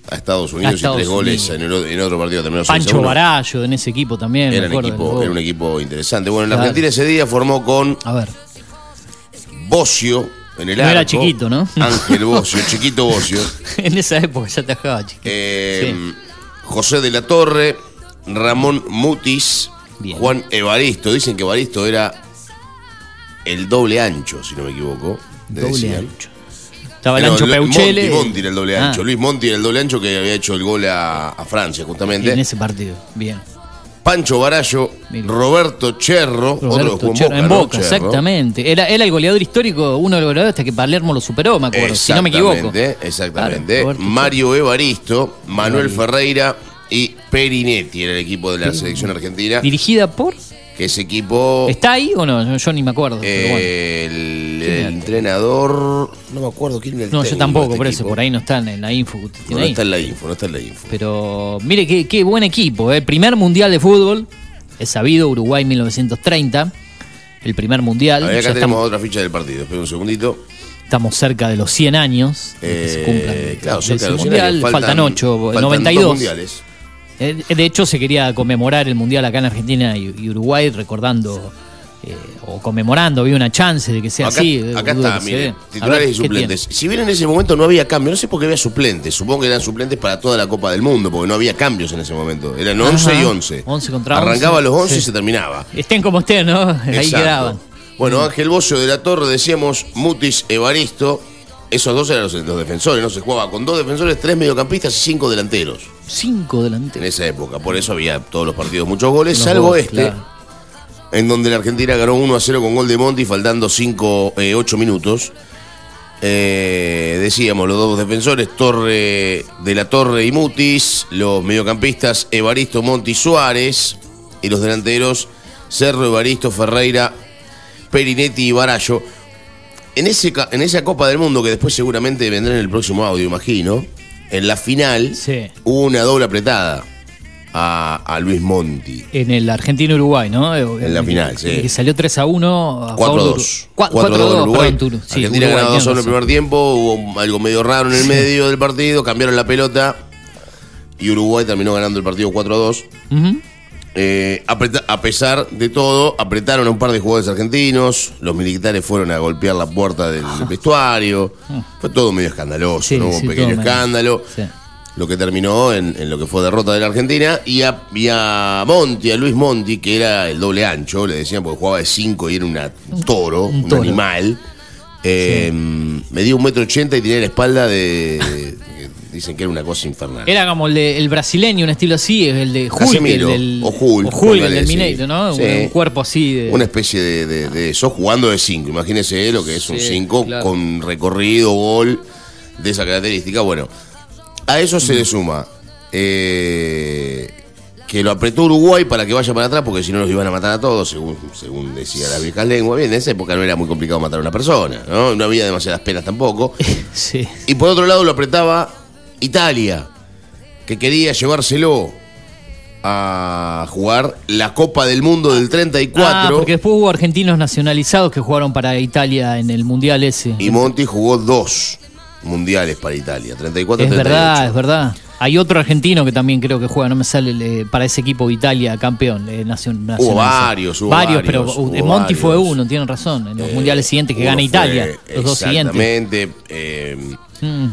a Estados Unidos A Estados y tres goles Unidos. en, el, en otro partido terminó 6 a Pancho 1. Barallo en ese equipo también. me Era, acuerdo del equipo, era un equipo interesante. Bueno, en la. Argentina ese día formó con A ver. Bocio en el No arco. era chiquito, ¿no? Ángel Bocio, chiquito Bocio. en esa época ya te dejaba chiquito. Eh, José de la Torre, Ramón Mutis, Juan Evaristo. Dicen que Evaristo era el doble ancho, si no me equivoco. le Doble decían. ancho. Estaba el No, ancho Peuchele. Monti, Monti era el doble Ah, ancho. Luis Monti era el doble ancho que había hecho el gol a, a Francia, justamente. en ese partido. Bien. Pancho Barallo, Roberto Cherro, otro Roberto Cherro, Boca, en. Boca, exactamente. Era, era el goleador histórico, uno de los goleadores hasta que Palermo lo superó, me acuerdo, si no me equivoco. Exactamente. Claro, Mario Evaristo, Manuel. Ferreira y Perinetti era el equipo de la selección argentina. Dirigida por. Que ese equipo. ¿Está ahí o no? Yo, yo ni me acuerdo. pero bueno. eh, el, ¿Quién el entrenador. No me acuerdo quién era el No, yo tampoco, este por eso, equipo. por ahí no están en la info No, está en la info, no está en la info. Pero mire qué, qué buen equipo. ¿eh? Primer mundial de fútbol, es sabido, Uruguay 1930. El primer mundial. A ver, acá Ya tenemos estamos, otra ficha del partido. Espera un segundito. estamos cerca de los 100 años que se Eh, cumplan claro, cerca de los 100 mundial. años. faltan, 8, faltan 92. dos mundiales. Eh, De hecho, se quería conmemorar el mundial acá en Argentina y, Uruguay, recordando eh, o conmemorando. Había una chance de que sea Acá, así. eh, acá está, que se mire, dé. A titulares ver, y ¿qué suplentes. Si bien en ese momento no había cambio, no sé por qué había suplentes. Supongo que eran suplentes para toda la Copa del Mundo, porque no había cambios en ese momento. Eran 11 Ajá, y 11. 11 contra Arrancaba 11, los 11 y se terminaba. Estén como estén, ¿no? Ahí quedaban. Bueno, Ángel Bocio de la Torre, decíamos Mutis, Evaristo. Esos dos eran los, los defensores, ¿no? Se jugaba con dos defensores, tres mediocampistas y cinco delanteros. Cinco delanteros. En esa época. Por eso había todos los partidos muchos goles, salvo goles, este, claro. en donde la Argentina ganó 1 a 0 con gol de Monti, faltando 5, 8 minutos. Eh, decíamos, los dos defensores, Torre de la Torre y Mutis, los mediocampistas Evaristo Monti Suárez y los delanteros Cerro Evaristo Ferreira, Perinetti y Barallo. En, ese, en esa Copa del Mundo, que después seguramente vendrá en el próximo audio, imagino, en la final hubo una doble apretada a, a Luis Monti. En el Argentino-Uruguay, ¿no? En la final, sí. Que salió 3 a 1 a favor de 4-2. Uruguay. Cua- 4-2 4-2, Uruguay. perdón, Turu. Sí, Argentina Uruguay, ganaba 2 en el primer tiempo, hubo algo medio raro en el Sí. medio del partido, cambiaron la pelota y Uruguay terminó ganando el partido 4-2. Ujú. Eh, a pesar de todo, apretaron a un par de jugadores argentinos, los militares fueron a golpear la puerta del vestuario, fue todo medio escandaloso, Sí, ¿no? Hubo sí, un pequeño escándalo. Sí. Lo que terminó en, en lo que fue derrota de la Argentina y a, y a Monti, a Luis Monti, que era el doble ancho, le decían porque jugaba de 5 y era una- un toro, un, toro. animal. Eh, Medía un metro ochenta y tenía la espalda de- Dicen que era una cosa infernal. Era como el, de, el brasileño, un estilo así, el de Hulk, el Casemiro, del, o Hulk, el póngale, del sí. Mineiro, ¿no? Sí. Un, un cuerpo así de... Una especie de, de- de eso jugando de 5. Imagínese lo que es un Sí, 5 claro. con recorrido, gol de esa característica. Bueno, a eso se le suma eh, que lo apretó Uruguay para que vaya para atrás, porque si no los iban a matar a todos, según, según decía la vieja lengua. Bien, en esa época no era muy complicado matar a una persona, ¿no? No había demasiadas penas tampoco. Sí. Y por otro lado lo apretaba Italia, que quería llevárselo a jugar la Copa del Mundo del 34. Ah, porque después hubo argentinos nacionalizados que jugaron para Italia en el Mundial ese. Y Monti jugó dos mundiales para Italia, 34 Es 38. verdad, es verdad. Hay otro argentino que también creo que juega, no me sale eh, para ese equipo de Italia, campeón. eh, nacion- nacionalizado. varios, hubo varios. pero hubo Monti fue uno, tienen razón. En los Eh, mundiales siguientes que gana Italia, los dos siguientes. Exactamente. eh, Mm.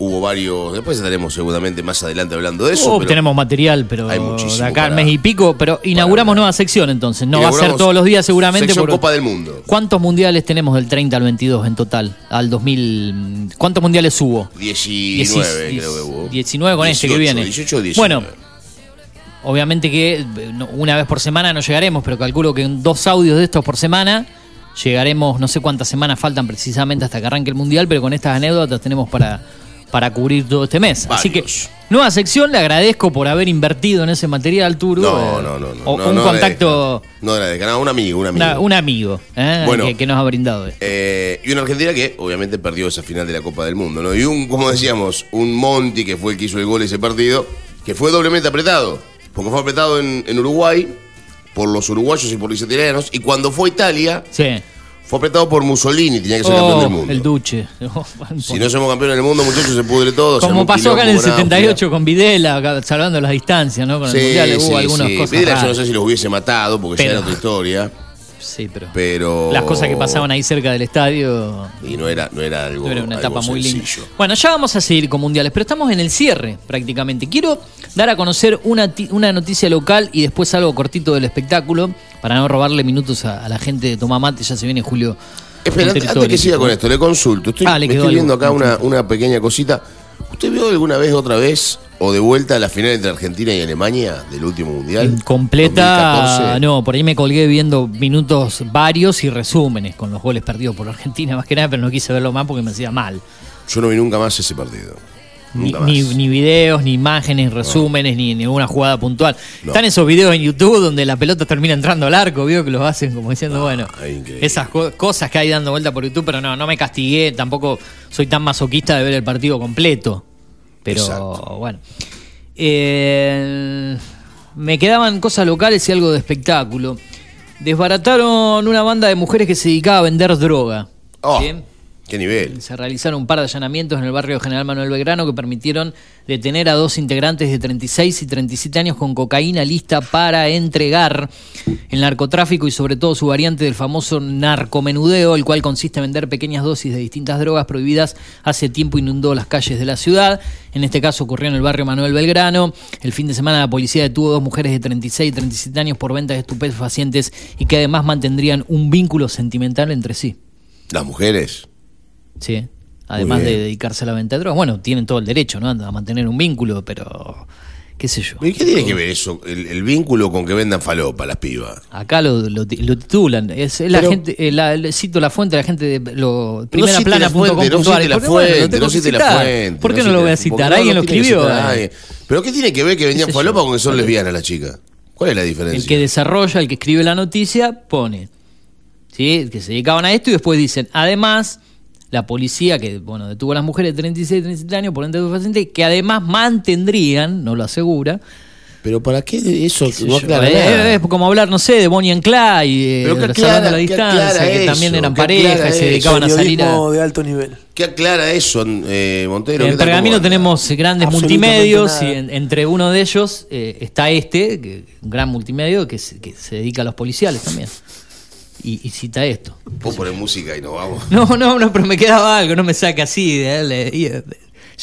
Hubo varios. Después estaremos seguramente más adelante hablando de eso. Oh, pero tenemos material, pero hay muchísimo acá al mes y pico. Pero inauguramos nueva sección entonces. No va a ser todos los días seguramente. sección porque- Copa del Mundo. ¿Cuántos mundiales tenemos del 30 al 22 en total? Al 2000. ¿Cuántos mundiales hubo? 19 Dieci- creo que hubo. 19 con este que 18, viene. 18 o 19. Bueno, obviamente que una vez por semana no llegaremos, pero calculo que en dos audios de estos por semana llegaremos, no sé cuántas semanas faltan precisamente hasta que arranque el mundial, pero con estas anécdotas tenemos para, para cubrir todo este mes. Así que, nueva sección, le agradezco por haber invertido en ese material, Turo. No, eh, no, no. no o no, un no contacto, agradezca. No agradezca, no, un amigo, un amigo. una- un amigo eh, Bueno. que, que nos ha brindado esto. Eh, y una Argentina que obviamente perdió esa final de la Copa del Mundo, ¿no? Y un, como decíamos, un Monti que fue el que hizo el gol ese partido, que fue doblemente apretado, porque fue apretado en, en Uruguay por los uruguayos y por los italianos, y cuando fue a Italia, fue apretado por Mussolini, tenía que ser campeón Oh, del mundo. el Duche. Si no somos campeones del mundo, muchachos, se pudre todo. Como pasó acá en el quilombo con 78 con Videla, salvando las distancias, ¿no? Con Sí, el Mundial hubo algunas sí. cosas Videla yo no sé si los hubiese matado, porque ya Pero- era otra historia. Sí, pero... Pero... Las cosas que pasaban ahí cerca del estadio Y no era, no era algo no era una algo etapa muy linda. sencillo. Bueno, ya vamos a seguir con mundiales, pero estamos en el cierre prácticamente. Quiero dar a conocer una, una noticia local y después algo cortito del espectáculo para no robarle minutos a, a la gente de Tomá Mate. Ya se viene Julio. Espera, antes, que siga con esto, le consulto. Estoy, Ah, le me quedó estoy viendo algo. acá una, una pequeña cosita. ¿Usted vio alguna vez, otra vez, o de vuelta la final entre Argentina y Alemania del último mundial? Completa, 2014. no, por ahí me colgué viendo minutos varios y resúmenes con los goles perdidos por Argentina más que nada, pero no quise verlo más porque me hacía mal. Yo no vi nunca más ese partido. Ni, ni, ni videos, ni imágenes, resúmenes, ni ninguna jugada puntual. Están esos videos en YouTube donde la pelota termina entrando al arco, veo que los hacen como diciendo, bueno, esas co- cosas que hay dando vuelta por YouTube, pero no, no me castigué, tampoco soy tan masoquista de ver el partido completo. Pero Exacto. bueno. Eh, me quedaban cosas locales y algo de espectáculo. Desbarataron una banda de mujeres que se dedicaba a vender droga. Oh, ¿sí? ¿Qué nivel? Se realizaron un par de allanamientos en el barrio General Manuel Belgrano que permitieron detener a dos integrantes de 36 y 37 años con cocaína lista para entregar el narcotráfico y sobre todo su variante del famoso narcomenudeo, el cual consiste en vender pequeñas dosis de distintas drogas prohibidas hace tiempo inundó las calles de la ciudad. En este caso ocurrió en el barrio Manuel Belgrano. El fin de semana la policía detuvo dos mujeres de 36 y 37 años por venta de estupefacientes y que además mantendrían un vínculo sentimental entre sí. Las mujeres. Sí. Además de dedicarse a la venta de drogas. Bueno, tienen todo el derecho, ¿no? A mantener un vínculo, pero qué sé yo. ¿Y qué tiene que ver eso? El, el vínculo con que vendan falopa las pibas. Acá lo, lo, lo titulan. Es, es la Pero- gente, eh, la- le- cito la fuente, la gente de lo, No primera cite la fuente, no cite la fuente, no cite la fuente. ¿Por qué no, cite lo voy a citar? no ¿Alguien lo tiene que escribió? citar nadie. ¿Pero qué tiene que ver que vendían sé falopa con que son lesbianas las chicas? ¿Cuál es la diferencia? El que desarrolla, el que escribe la noticia, pone. ¿Sí? Que se dedicaban a esto y después dicen, además, la policía que, bueno, detuvo a las mujeres de 36 y 37 años por entorpecente, que además mantendrían, no lo asegura. ¿Pero para qué eso qué no yo, aclara eh, nada? es como hablar, no sé, de Bonnie and Clyde, eh, Pero salvando aclara- la qué distancia, aclara que eso, también eran aclara parejas y se eso. dedicaban a salir a... De alto nivel. ¿Qué aclara eso, eh, Montero? En ¿Qué tal, Pergamino tenemos grandes multimedios y en- entre uno de ellos eh, está este, que, un gran multimedio que se, que se dedica a los policiales también. Y, y cita esto. Vos ponés música y nos vamos. No, no, no, pero me quedaba algo, no me saca así. de- de-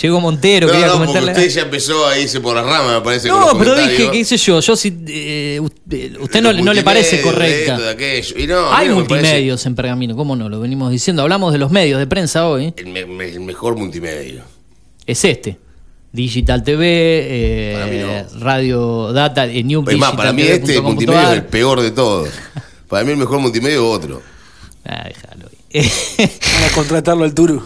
llegó Montero, No, quería no, comentarle. usted ya empezó a irse por las ramas, me parece. No, pero dije, qué sé yo, yo si eh, usted, usted no, no le parece multimedios, de correcta. esto, de. Y no, Hay me parece multimedios en Pergamino, ¿cómo no? Lo venimos diciendo. Hablamos de los medios de prensa hoy. El, me- me- el mejor multimedio. Es este. Digital TV, eh, Radio Data, eh, New Es más, para mí Digital este multimedio es el peor de todos. Para mí el mejor multimedio es otro. Ah, déjalo. Para contratarlo al Turu.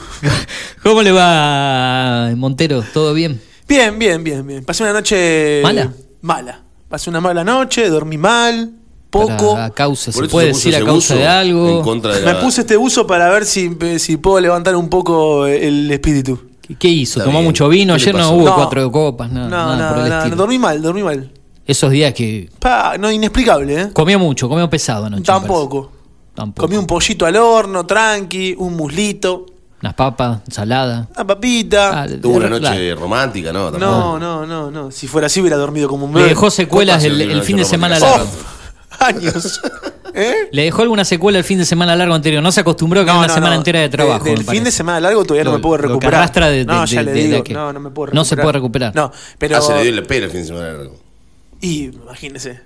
¿Cómo le va, Montero? ¿Todo bien? Bien, bien, bien, bien. Pasé una noche. ¿Mala? Mala. Pasé una mala noche, dormí mal, poco. Para- a causa, Por ¿se eso puede se decir a causa de algo? En contra de Me la- puse este uso para ver si, si puedo levantar un poco el espíritu. ¿Qué, qué hizo? Está ¿Tomó bien. mucho vino? ¿Qué le Ayer no hubo No. cuatro copas, nada, No, nada no, por el no, dormí mal, dormí mal. Esos días que Pa, no, inexplicable, ¿eh? comió mucho, comió pesado anoche. Tampoco. Tampoco. Comí un pollito al horno, tranqui, un muslito, Unas papas, ensalada. una papita. Ah, Tuvo una claro. noche romántica, ¿no? Tampoco. no, no, no, no. Si fuera así hubiera dormido como un Le bebé. dejó secuelas ¿Cuánto hace el, el fin de semana largo. Años. ¿Eh? Le dejó alguna secuela el fin de semana largo anterior. No se acostumbró a que era una no, semana no. entera de trabajo. Me fin de semana largo todavía no Lo- me puedo lo que recuperar. arrastra de- no, de- ya de- le de digo. No, no me puedo recuperar. No se puede recuperar. No, pero. Ah, se le dio la pena el fin de semana largo. Y imagínese.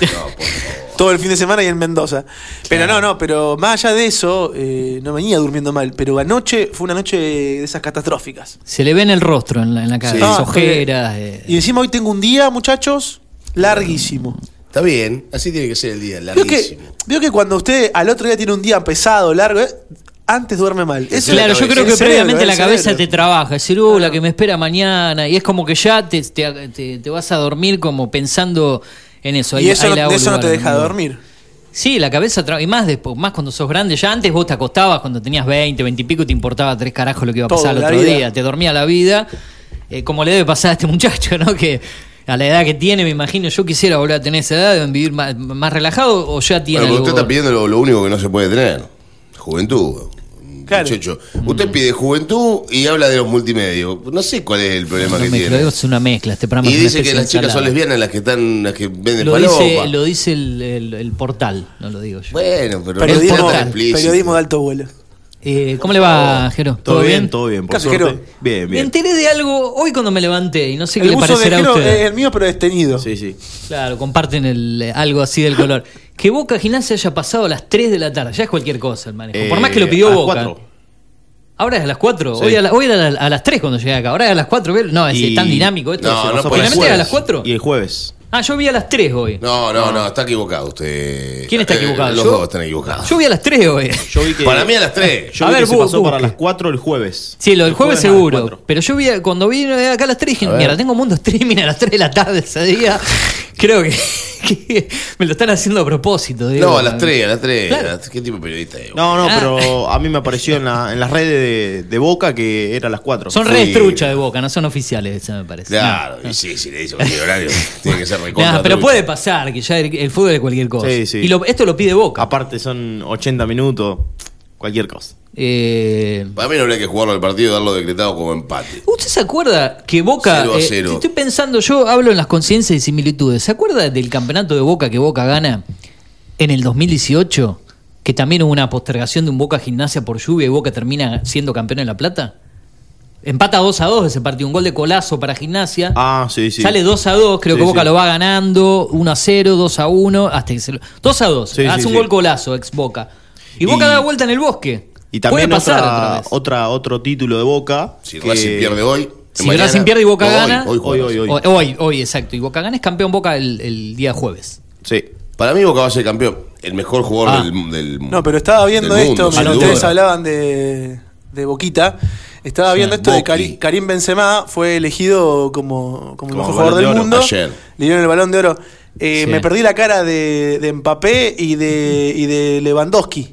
No, por favor. Todo el fin de semana y en Mendoza. Pero no, no, pero más allá de eso, eh, no venía durmiendo mal. Pero anoche fue una noche de esas catastróficas. Se le ve en el rostro, en la, en la cara. Sí. las Ah, ojeras. eh. Y encima hoy tengo un día, muchachos, larguísimo. Está bien, así tiene que ser el día, Veo que, larguísimo. veo que cuando usted al otro día tiene un día pesado, largo, eh, antes duerme mal. Eso- Claro, yo creo que cerebro, previamente la cabeza te trabaja. Decir, uh, la que me espera mañana. Y es como que ya te, te, te- te vas a dormir como pensando en eso. Y Ahí- eso, ahí no, eso te deja dormir. Sí, la cabeza trabaja. Y más después, más cuando sos grande. Ya antes vos te acostabas cuando tenías 20, 20 y pico te importaba tres carajos lo que iba a Todo, pasar el otro vida. día. Te dormía la vida. eh, como le debe pasar a este muchacho, ¿no? Que a la edad que tiene, me imagino, yo quisiera volver a tener esa edad, deben vivir más, más relajado o ya tiene Bueno, algo- usted está pidiendo lo, lo único que no se puede tener. Juventud. Claro. Muchacho. Usted pide juventud y habla de los multimedios. No sé cuál es el problema No que tiene. creo, es una mezcla. Este programa Y es dice que las chicas son lesbianas las que están, las que venden Lo dice, lo dice el, el- el portal, no lo digo yo. Bueno, pero no es tan explícito. periodismo de alto vuelo. Eh, ¿Cómo le va, Jero? Todo bien, todo bien, por suerte. Jero. Bien, Me bien. enteré de algo hoy cuando me levanté y no sé qué le de parecerá a usted. es el mío, pero destenido. Sí, sí. Claro, comparten el, eh, algo así del color. Que Boca Gimnasia haya pasado a las 3 de la tarde. Ya es cualquier cosa el manejo. Por Eh, más que lo pidió a las Boca. cuatro. Ahora es a las 4. Sí. Hoy, a la- hoy era a, la- a las 3 cuando llegué acá. Ahora es a las 4. No, es Y- tan dinámico esto. No, no a las 4. Y el jueves. Ah, yo vi a las 3 hoy. No, no, no, está equivocado usted. ¿Quién está Eh, equivocado? Los ¿Yo? dos están equivocados. Yo vi a las 3 hoy. Yo vi que, Para mí a las 3. yo A vi ver, que se bu- pasó para busque. las 4 el jueves. Sí, lo del El jueves, a las seguro. 4. Pero yo vi, cuando vine acá a las 3 dije, ver. mira, tengo mundo streaming a las 3 de la tarde ese día. Creo que, que me lo están haciendo a propósito. digo. No, a las 3, a las 3. Claro. ¿Qué tipo de periodista es? No, no, Ah. pero a mí me apareció en, la- en las redes de, de Boca que era a las 4. Son redes truchas de boca, no son oficiales, eso me parece. Claro, No. y sí, sí, le dice cualquier horario. Tiene que ser recontra. Nah, pero trucha. puede pasar, que ya el, el fútbol es cualquier cosa. Sí, sí. Y lo- esto lo pide Boca. Aparte son 80 minutos, cualquier cosa. Eh, Para mí no habría que jugarlo al partido y darlo decretado como empate. ¿Usted se acuerda que Boca... Cero a eh, estoy pensando, yo hablo en las conciencias y similitudes. ¿Se acuerda del campeonato de Boca que Boca gana en el 2018? Que también hubo una postergación de un Boca Gimnasia por lluvia y Boca termina siendo campeón en La Plata. Empata 2 a 2 ese partido, un gol de colazo para Gimnasia. Ah, sí, sí. Sale 2 a 2, creo Sí, que Boca sí. lo va ganando, 1 a 0, 2 a 1, hasta que se lo... 2 a 2, Sí, hace sí, un sí. gol colazo ex Boca. Y Boca Y- da vuelta en el bosque. Y también Puede pasar otra, otra vez. otra- otro título de Boca. Si que- Racing pierde hoy, Si Mañana- Racing pierde y Boca no, gana. hoy. Hoy, hoy, hoy, hoy, hoy, exacto. Y Boca gana es campeón Boca el, el día jueves. Sí. Para mí Boca va a ser campeón. El mejor jugador Ah. del, del No, pero estaba viendo esto, mundo, mientras ustedes hablaban de, de Boquita. Estaba viendo esto de Boqui. Karim, Karim Benzema, fue elegido como, como el Como mejor Balón jugador de del Oro mundo. ayer. Le dieron el balón de oro. Eh, Sí. Me perdí la cara de, de Mbappé y de, y de Lewandowski.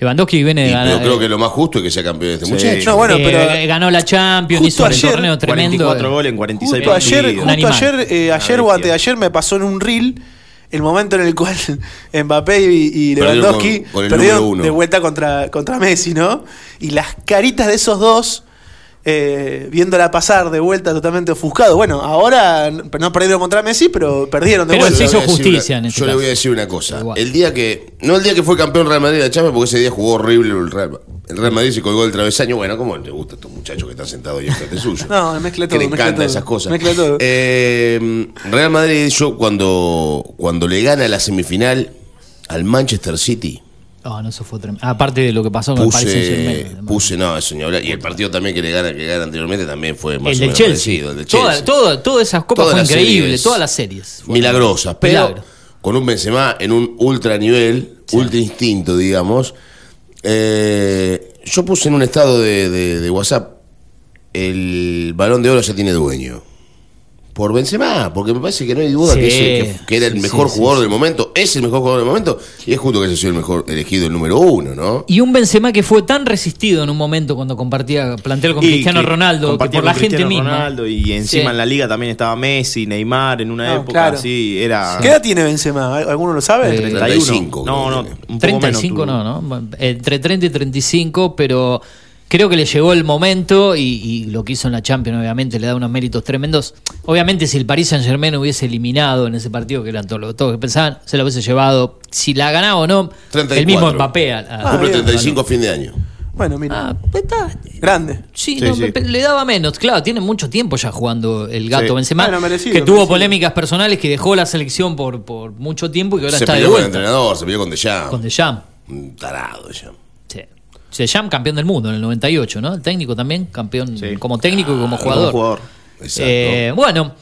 Lewandowski viene de Y- ganar. pero creo que lo más justo es que sea campeón de este Sí. muchacho. No, bueno, eh, pero ganó la Champions, justo hizo el ayer, torneo tremendo. 44 goles en 46 Justo ayer, partidos. Un justo ayer, eh, ayer o antes de ayer me pasó en un reel el momento en el cual Mbappé y, y Perdieron Lewandowski con- con el perdieron de vuelta contra, contra Messi, ¿no? Y las caritas de esos dos, eh, viéndola pasar de vuelta totalmente ofuscado. Bueno, ahora no perdieron contra Messi, pero perdieron de Pero vuelta. se hizo le justicia una- en este Yo le voy a decir una cosa. Igual. El día que. No el día que fue campeón Real Madrid de la Champions, porque ese día jugó horrible el Real, el Real Madrid se colgó el travesaño. Bueno, ¿cómo le gusta a estos muchachos que están sentados ahí enfrente suyo? No, mezcla que todo, le mezcla encantan esas cosas. mezcla todo. Eh, Real Madrid, yo cuando, cuando le gana la semifinal al Manchester City, No, no, eso fue tremendo. Aparte de lo que pasó con el Paris puse, Saint-Germain. además. puse, no, eso ni hablar. Y el partido también que le gana, que gana anteriormente también fue más el o menos Chelsea. parecido, el Toda- Chelsea. toda- todas esas copas Todas fue las increíble, series todas las series. milagrosas, pero milagro. con un Benzema en un ultra nivel, ultra instinto, digamos. Eh, yo puse en un estado de, de- de WhatsApp el balón de oro ya tiene dueño. Por Benzema, porque me parece que no hay duda Sí, que, ese- que- que era el sí, mejor sí, jugador sí, del momento, es el mejor jugador del momento, y es justo que ese sea el mejor elegido el número uno, ¿no? Y un Benzema que fue tan resistido en un momento cuando compartía plantel con Y Cristiano que Ronaldo, que por la gente misma. Ronaldo y encima Sí. en la liga también estaba Messi, Neymar en una No, época claro. así, era ¿Qué edad tiene Benzema? ¿Alguno lo sabe? Eh, 35, No, no, un poco 35 menos, no, ¿no? Entre 30 y 35, pero creo que le llegó el momento y, y lo que hizo en la Champions obviamente le da unos méritos tremendos. Obviamente si el Paris Saint Germain hubiese eliminado en ese partido, que eran todos los todos que pensaban, se lo hubiese llevado, si la ganaba o no, 34. el mismo Mbappé. a- a- Cumple bien. 35 a fin de año. Bueno, mira. Ah, está. Grande. Sí, Sí, no, sí. me- le daba menos. Claro, tiene mucho tiempo ya jugando el gato Sí. Benzema, Bueno, merecido, que tuvo merecido. polémicas personales, que dejó la selección por, por mucho tiempo y que ahora Se está de peleó con el vuelta. entrenador, se peleó con Deschamps. Con. Un tarado Deschamps. Deschamps campeón del mundo en el 98, ¿no? El técnico también, campeón Sí. como técnico y como como jugador. jugador. Exacto. Eh, bueno,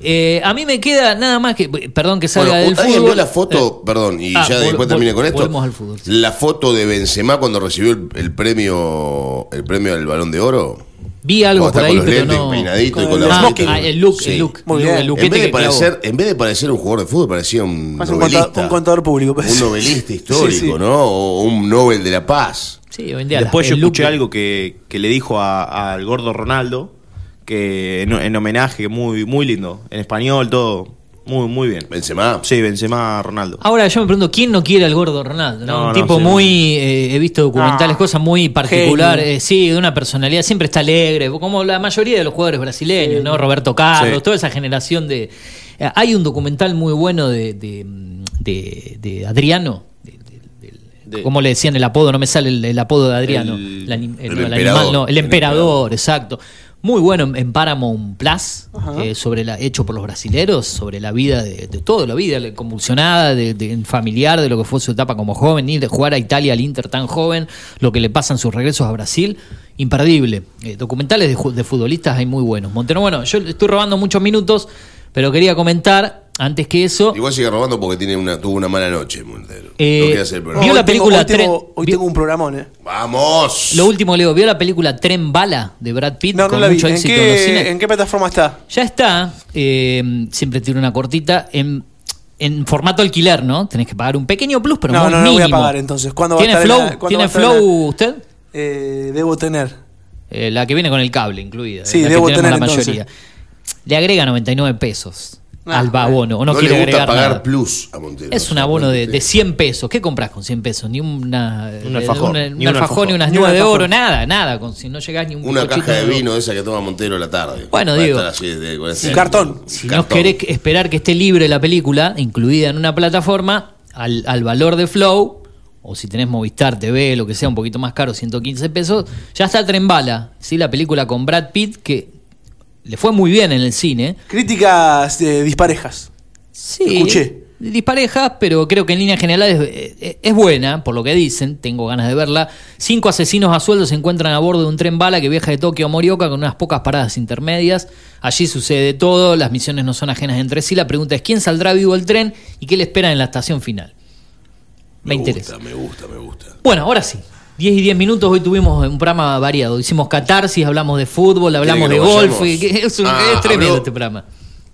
eh, a mí me queda nada más que. Perdón que salga Bueno, del ¿alguien fútbol. vio la foto? Eh, perdón, y ah, ya después termine con esto. volvemos al fútbol. La foto de Benzema cuando recibió el, el premio el premio del Balón de Oro. Vi algo por está ahí, con los pero lentes, no. peinadito y Con con el la smoking. Ah, el look, Sí. el look. Muy bien. el En vez, de parecer, en vez de parecer un jugador de fútbol, parecía un Parece un, contador, novelista. un contador público. parece. un novelista histórico, Sí, sí. ¿no? O un Nobel de la Paz. Sí, hoy en día Después la- yo look escuché algo que, que le dijo a- al gordo Ronaldo, que en, en homenaje, muy, muy lindo, en español, todo, muy, muy bien. Benzema. Sí, Benzema Ronaldo. Ahora yo me pregunto, ¿quién no quiere al gordo Ronaldo? ¿no? No, un no, tipo sí. muy, eh, he visto documentales, Ah, cosas muy particular, eh, sí, de una personalidad, siempre está alegre, como la mayoría de los jugadores brasileños, ¿no? Roberto Carlos, Sí. toda esa generación de... eh, hay un documental muy bueno de, de, de- de Adriano, de- ¿cómo le decían el apodo? No me sale el, el apodo de Adriano. El- El, anim- el no, el emperador. animal, no, el emperador, exacto. Muy bueno en, en Paramount Plus, eh, sobre la, hecho por los brasileros, sobre la vida de, de toda la vida, la convulsionada, de, de- familiar, de lo que fue su etapa como joven, ir de jugar a Italia al Inter tan joven, lo que le pasan sus regresos a Brasil, imperdible. Eh, documentales de, futbolistas hay muy buenos. Montero, bueno, yo le estoy robando muchos minutos, pero quería comentar, antes que eso, Igual sigue robando porque tiene una, tuvo una mala noche, Montero. Eh, no hacer el programa. ¿Vio Hoy la tengo- película Hoy tengo, Tren- hoy tengo un programón, ¿eh? ¡Vamos! lo último, Leo, ¿vio la película Tren Bala de Brad Pitt? No, no con la vi. mucho ¿En éxito en los qué, cines? ¿En qué plataforma está? Ya está, eh, siempre tiene una cortita, en, en formato alquiler, ¿no? Tenés que pagar un pequeño plus, pero no, no, no voy a pagar entonces. ¿Cuándo va a ¿Tiene estar flow, la- ¿tiene flow usted? Eh, debo tener. Eh, la que viene con el cable incluida. Sí, debo tener la entonces. mayoría. Le agrega 99 pesos Ah, al abono, o no, no quiere le gusta agregar pagar nada. plus a Montero. Es un abono de, de 100 pesos. ¿Qué compras con 100 pesos? Ni una, Un alfajor. una- Ni un alfajor, alfajor. ni unas nubes de oro, nada, nada. Con, si no llegás ni un Una caja de vino de esa que toma Montero a la tarde. Bueno, digo, así de- Un cartón. Si no querés esperar que esté libre la película, incluida en una plataforma, al, al valor de Flow, o si tenés Movistar TV, lo que sea, un poquito más caro, 115 pesos, ya está Tren Bala, ¿sí? la película con Brad Pitt, que le fue muy bien en el cine. Críticas eh, disparejas. Sí. Escuché. disparejas, pero creo que en líneas generales es, es buena, por lo que dicen, tengo ganas de verla. Cinco asesinos a sueldo se encuentran a bordo de un tren bala que viaja de Tokio a Morioka con unas pocas paradas intermedias. Allí sucede todo, las misiones no son ajenas entre sí. La pregunta es quién saldrá vivo del tren y qué le espera en la estación final. Me, interesa. Me gusta, me gusta. Bueno, ahora sí. 10 y 10 minutos, hoy tuvimos un programa variado. Hicimos catarsis, hablamos de fútbol, hablamos de ¿Quiere que lo golf. Es, un- Ah, es tremendo habló- este programa.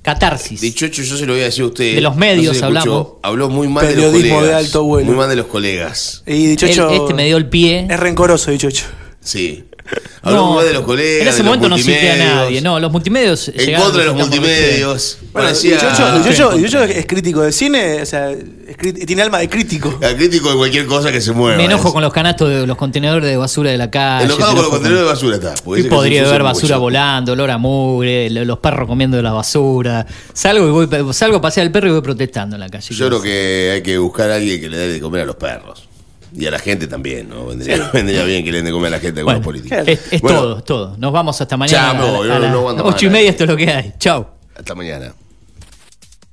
Catarsis. Dicho hecho, yo se lo voy a decir a usted. De los medios si le escuchó. hablamos. Habló muy mal de Periodismo los de colegas. alto vuelo. Muy mal de los colegas. Y Dichocho. Este me dio el pie. Es rencoroso, Dichocho. Sí. Habló muy mal de los colegas. En ese de los momento no cité a nadie. No, los multimedios. En llegaron contra de los multimedios. Bueno. Dichocho, Dichocho- Dichocho es crítico de cine, o sea, es tiene alma de crítico. El crítico de cualquier cosa que se mueva. Me enojo es. con los canastos de los contenedores de basura de la calle. Enojado con los contenedores de basura está. Y podría haber basura volando, olor a mugre, lo- los perros comiendo de la basura. Salgo y voy, salgo a pasear al perro y voy protestando en la calle. Yo creo que hay que buscar a alguien que le dé de comer a los perros. Y a la gente también, ¿no? Vendría, vendría bien que le den de comer a la gente con Bueno, los políticos. es, es Bueno, todo, es todo. Nos vamos hasta mañana. Chao, no- no más ocho y media esto es lo que hay. Chao. Hasta mañana.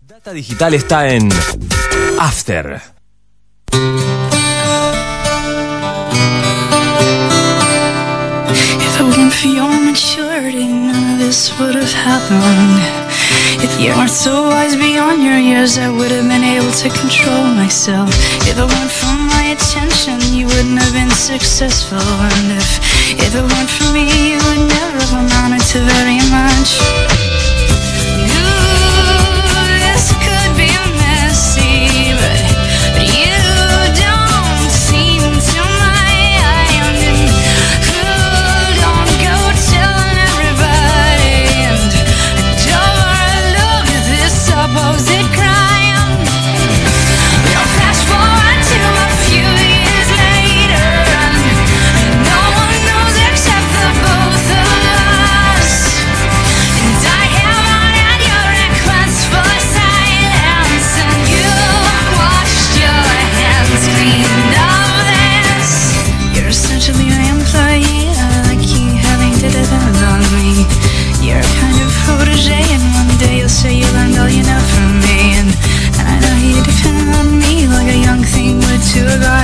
Data Digital está en After. If it weren't for your maturity, none of this would have happened. If you weren't so wise beyond your years, I would have been able to control myself. If it weren't for attention, you wouldn't have been successful. And if, if it weren't for me, you would never have amounted to very much. sugar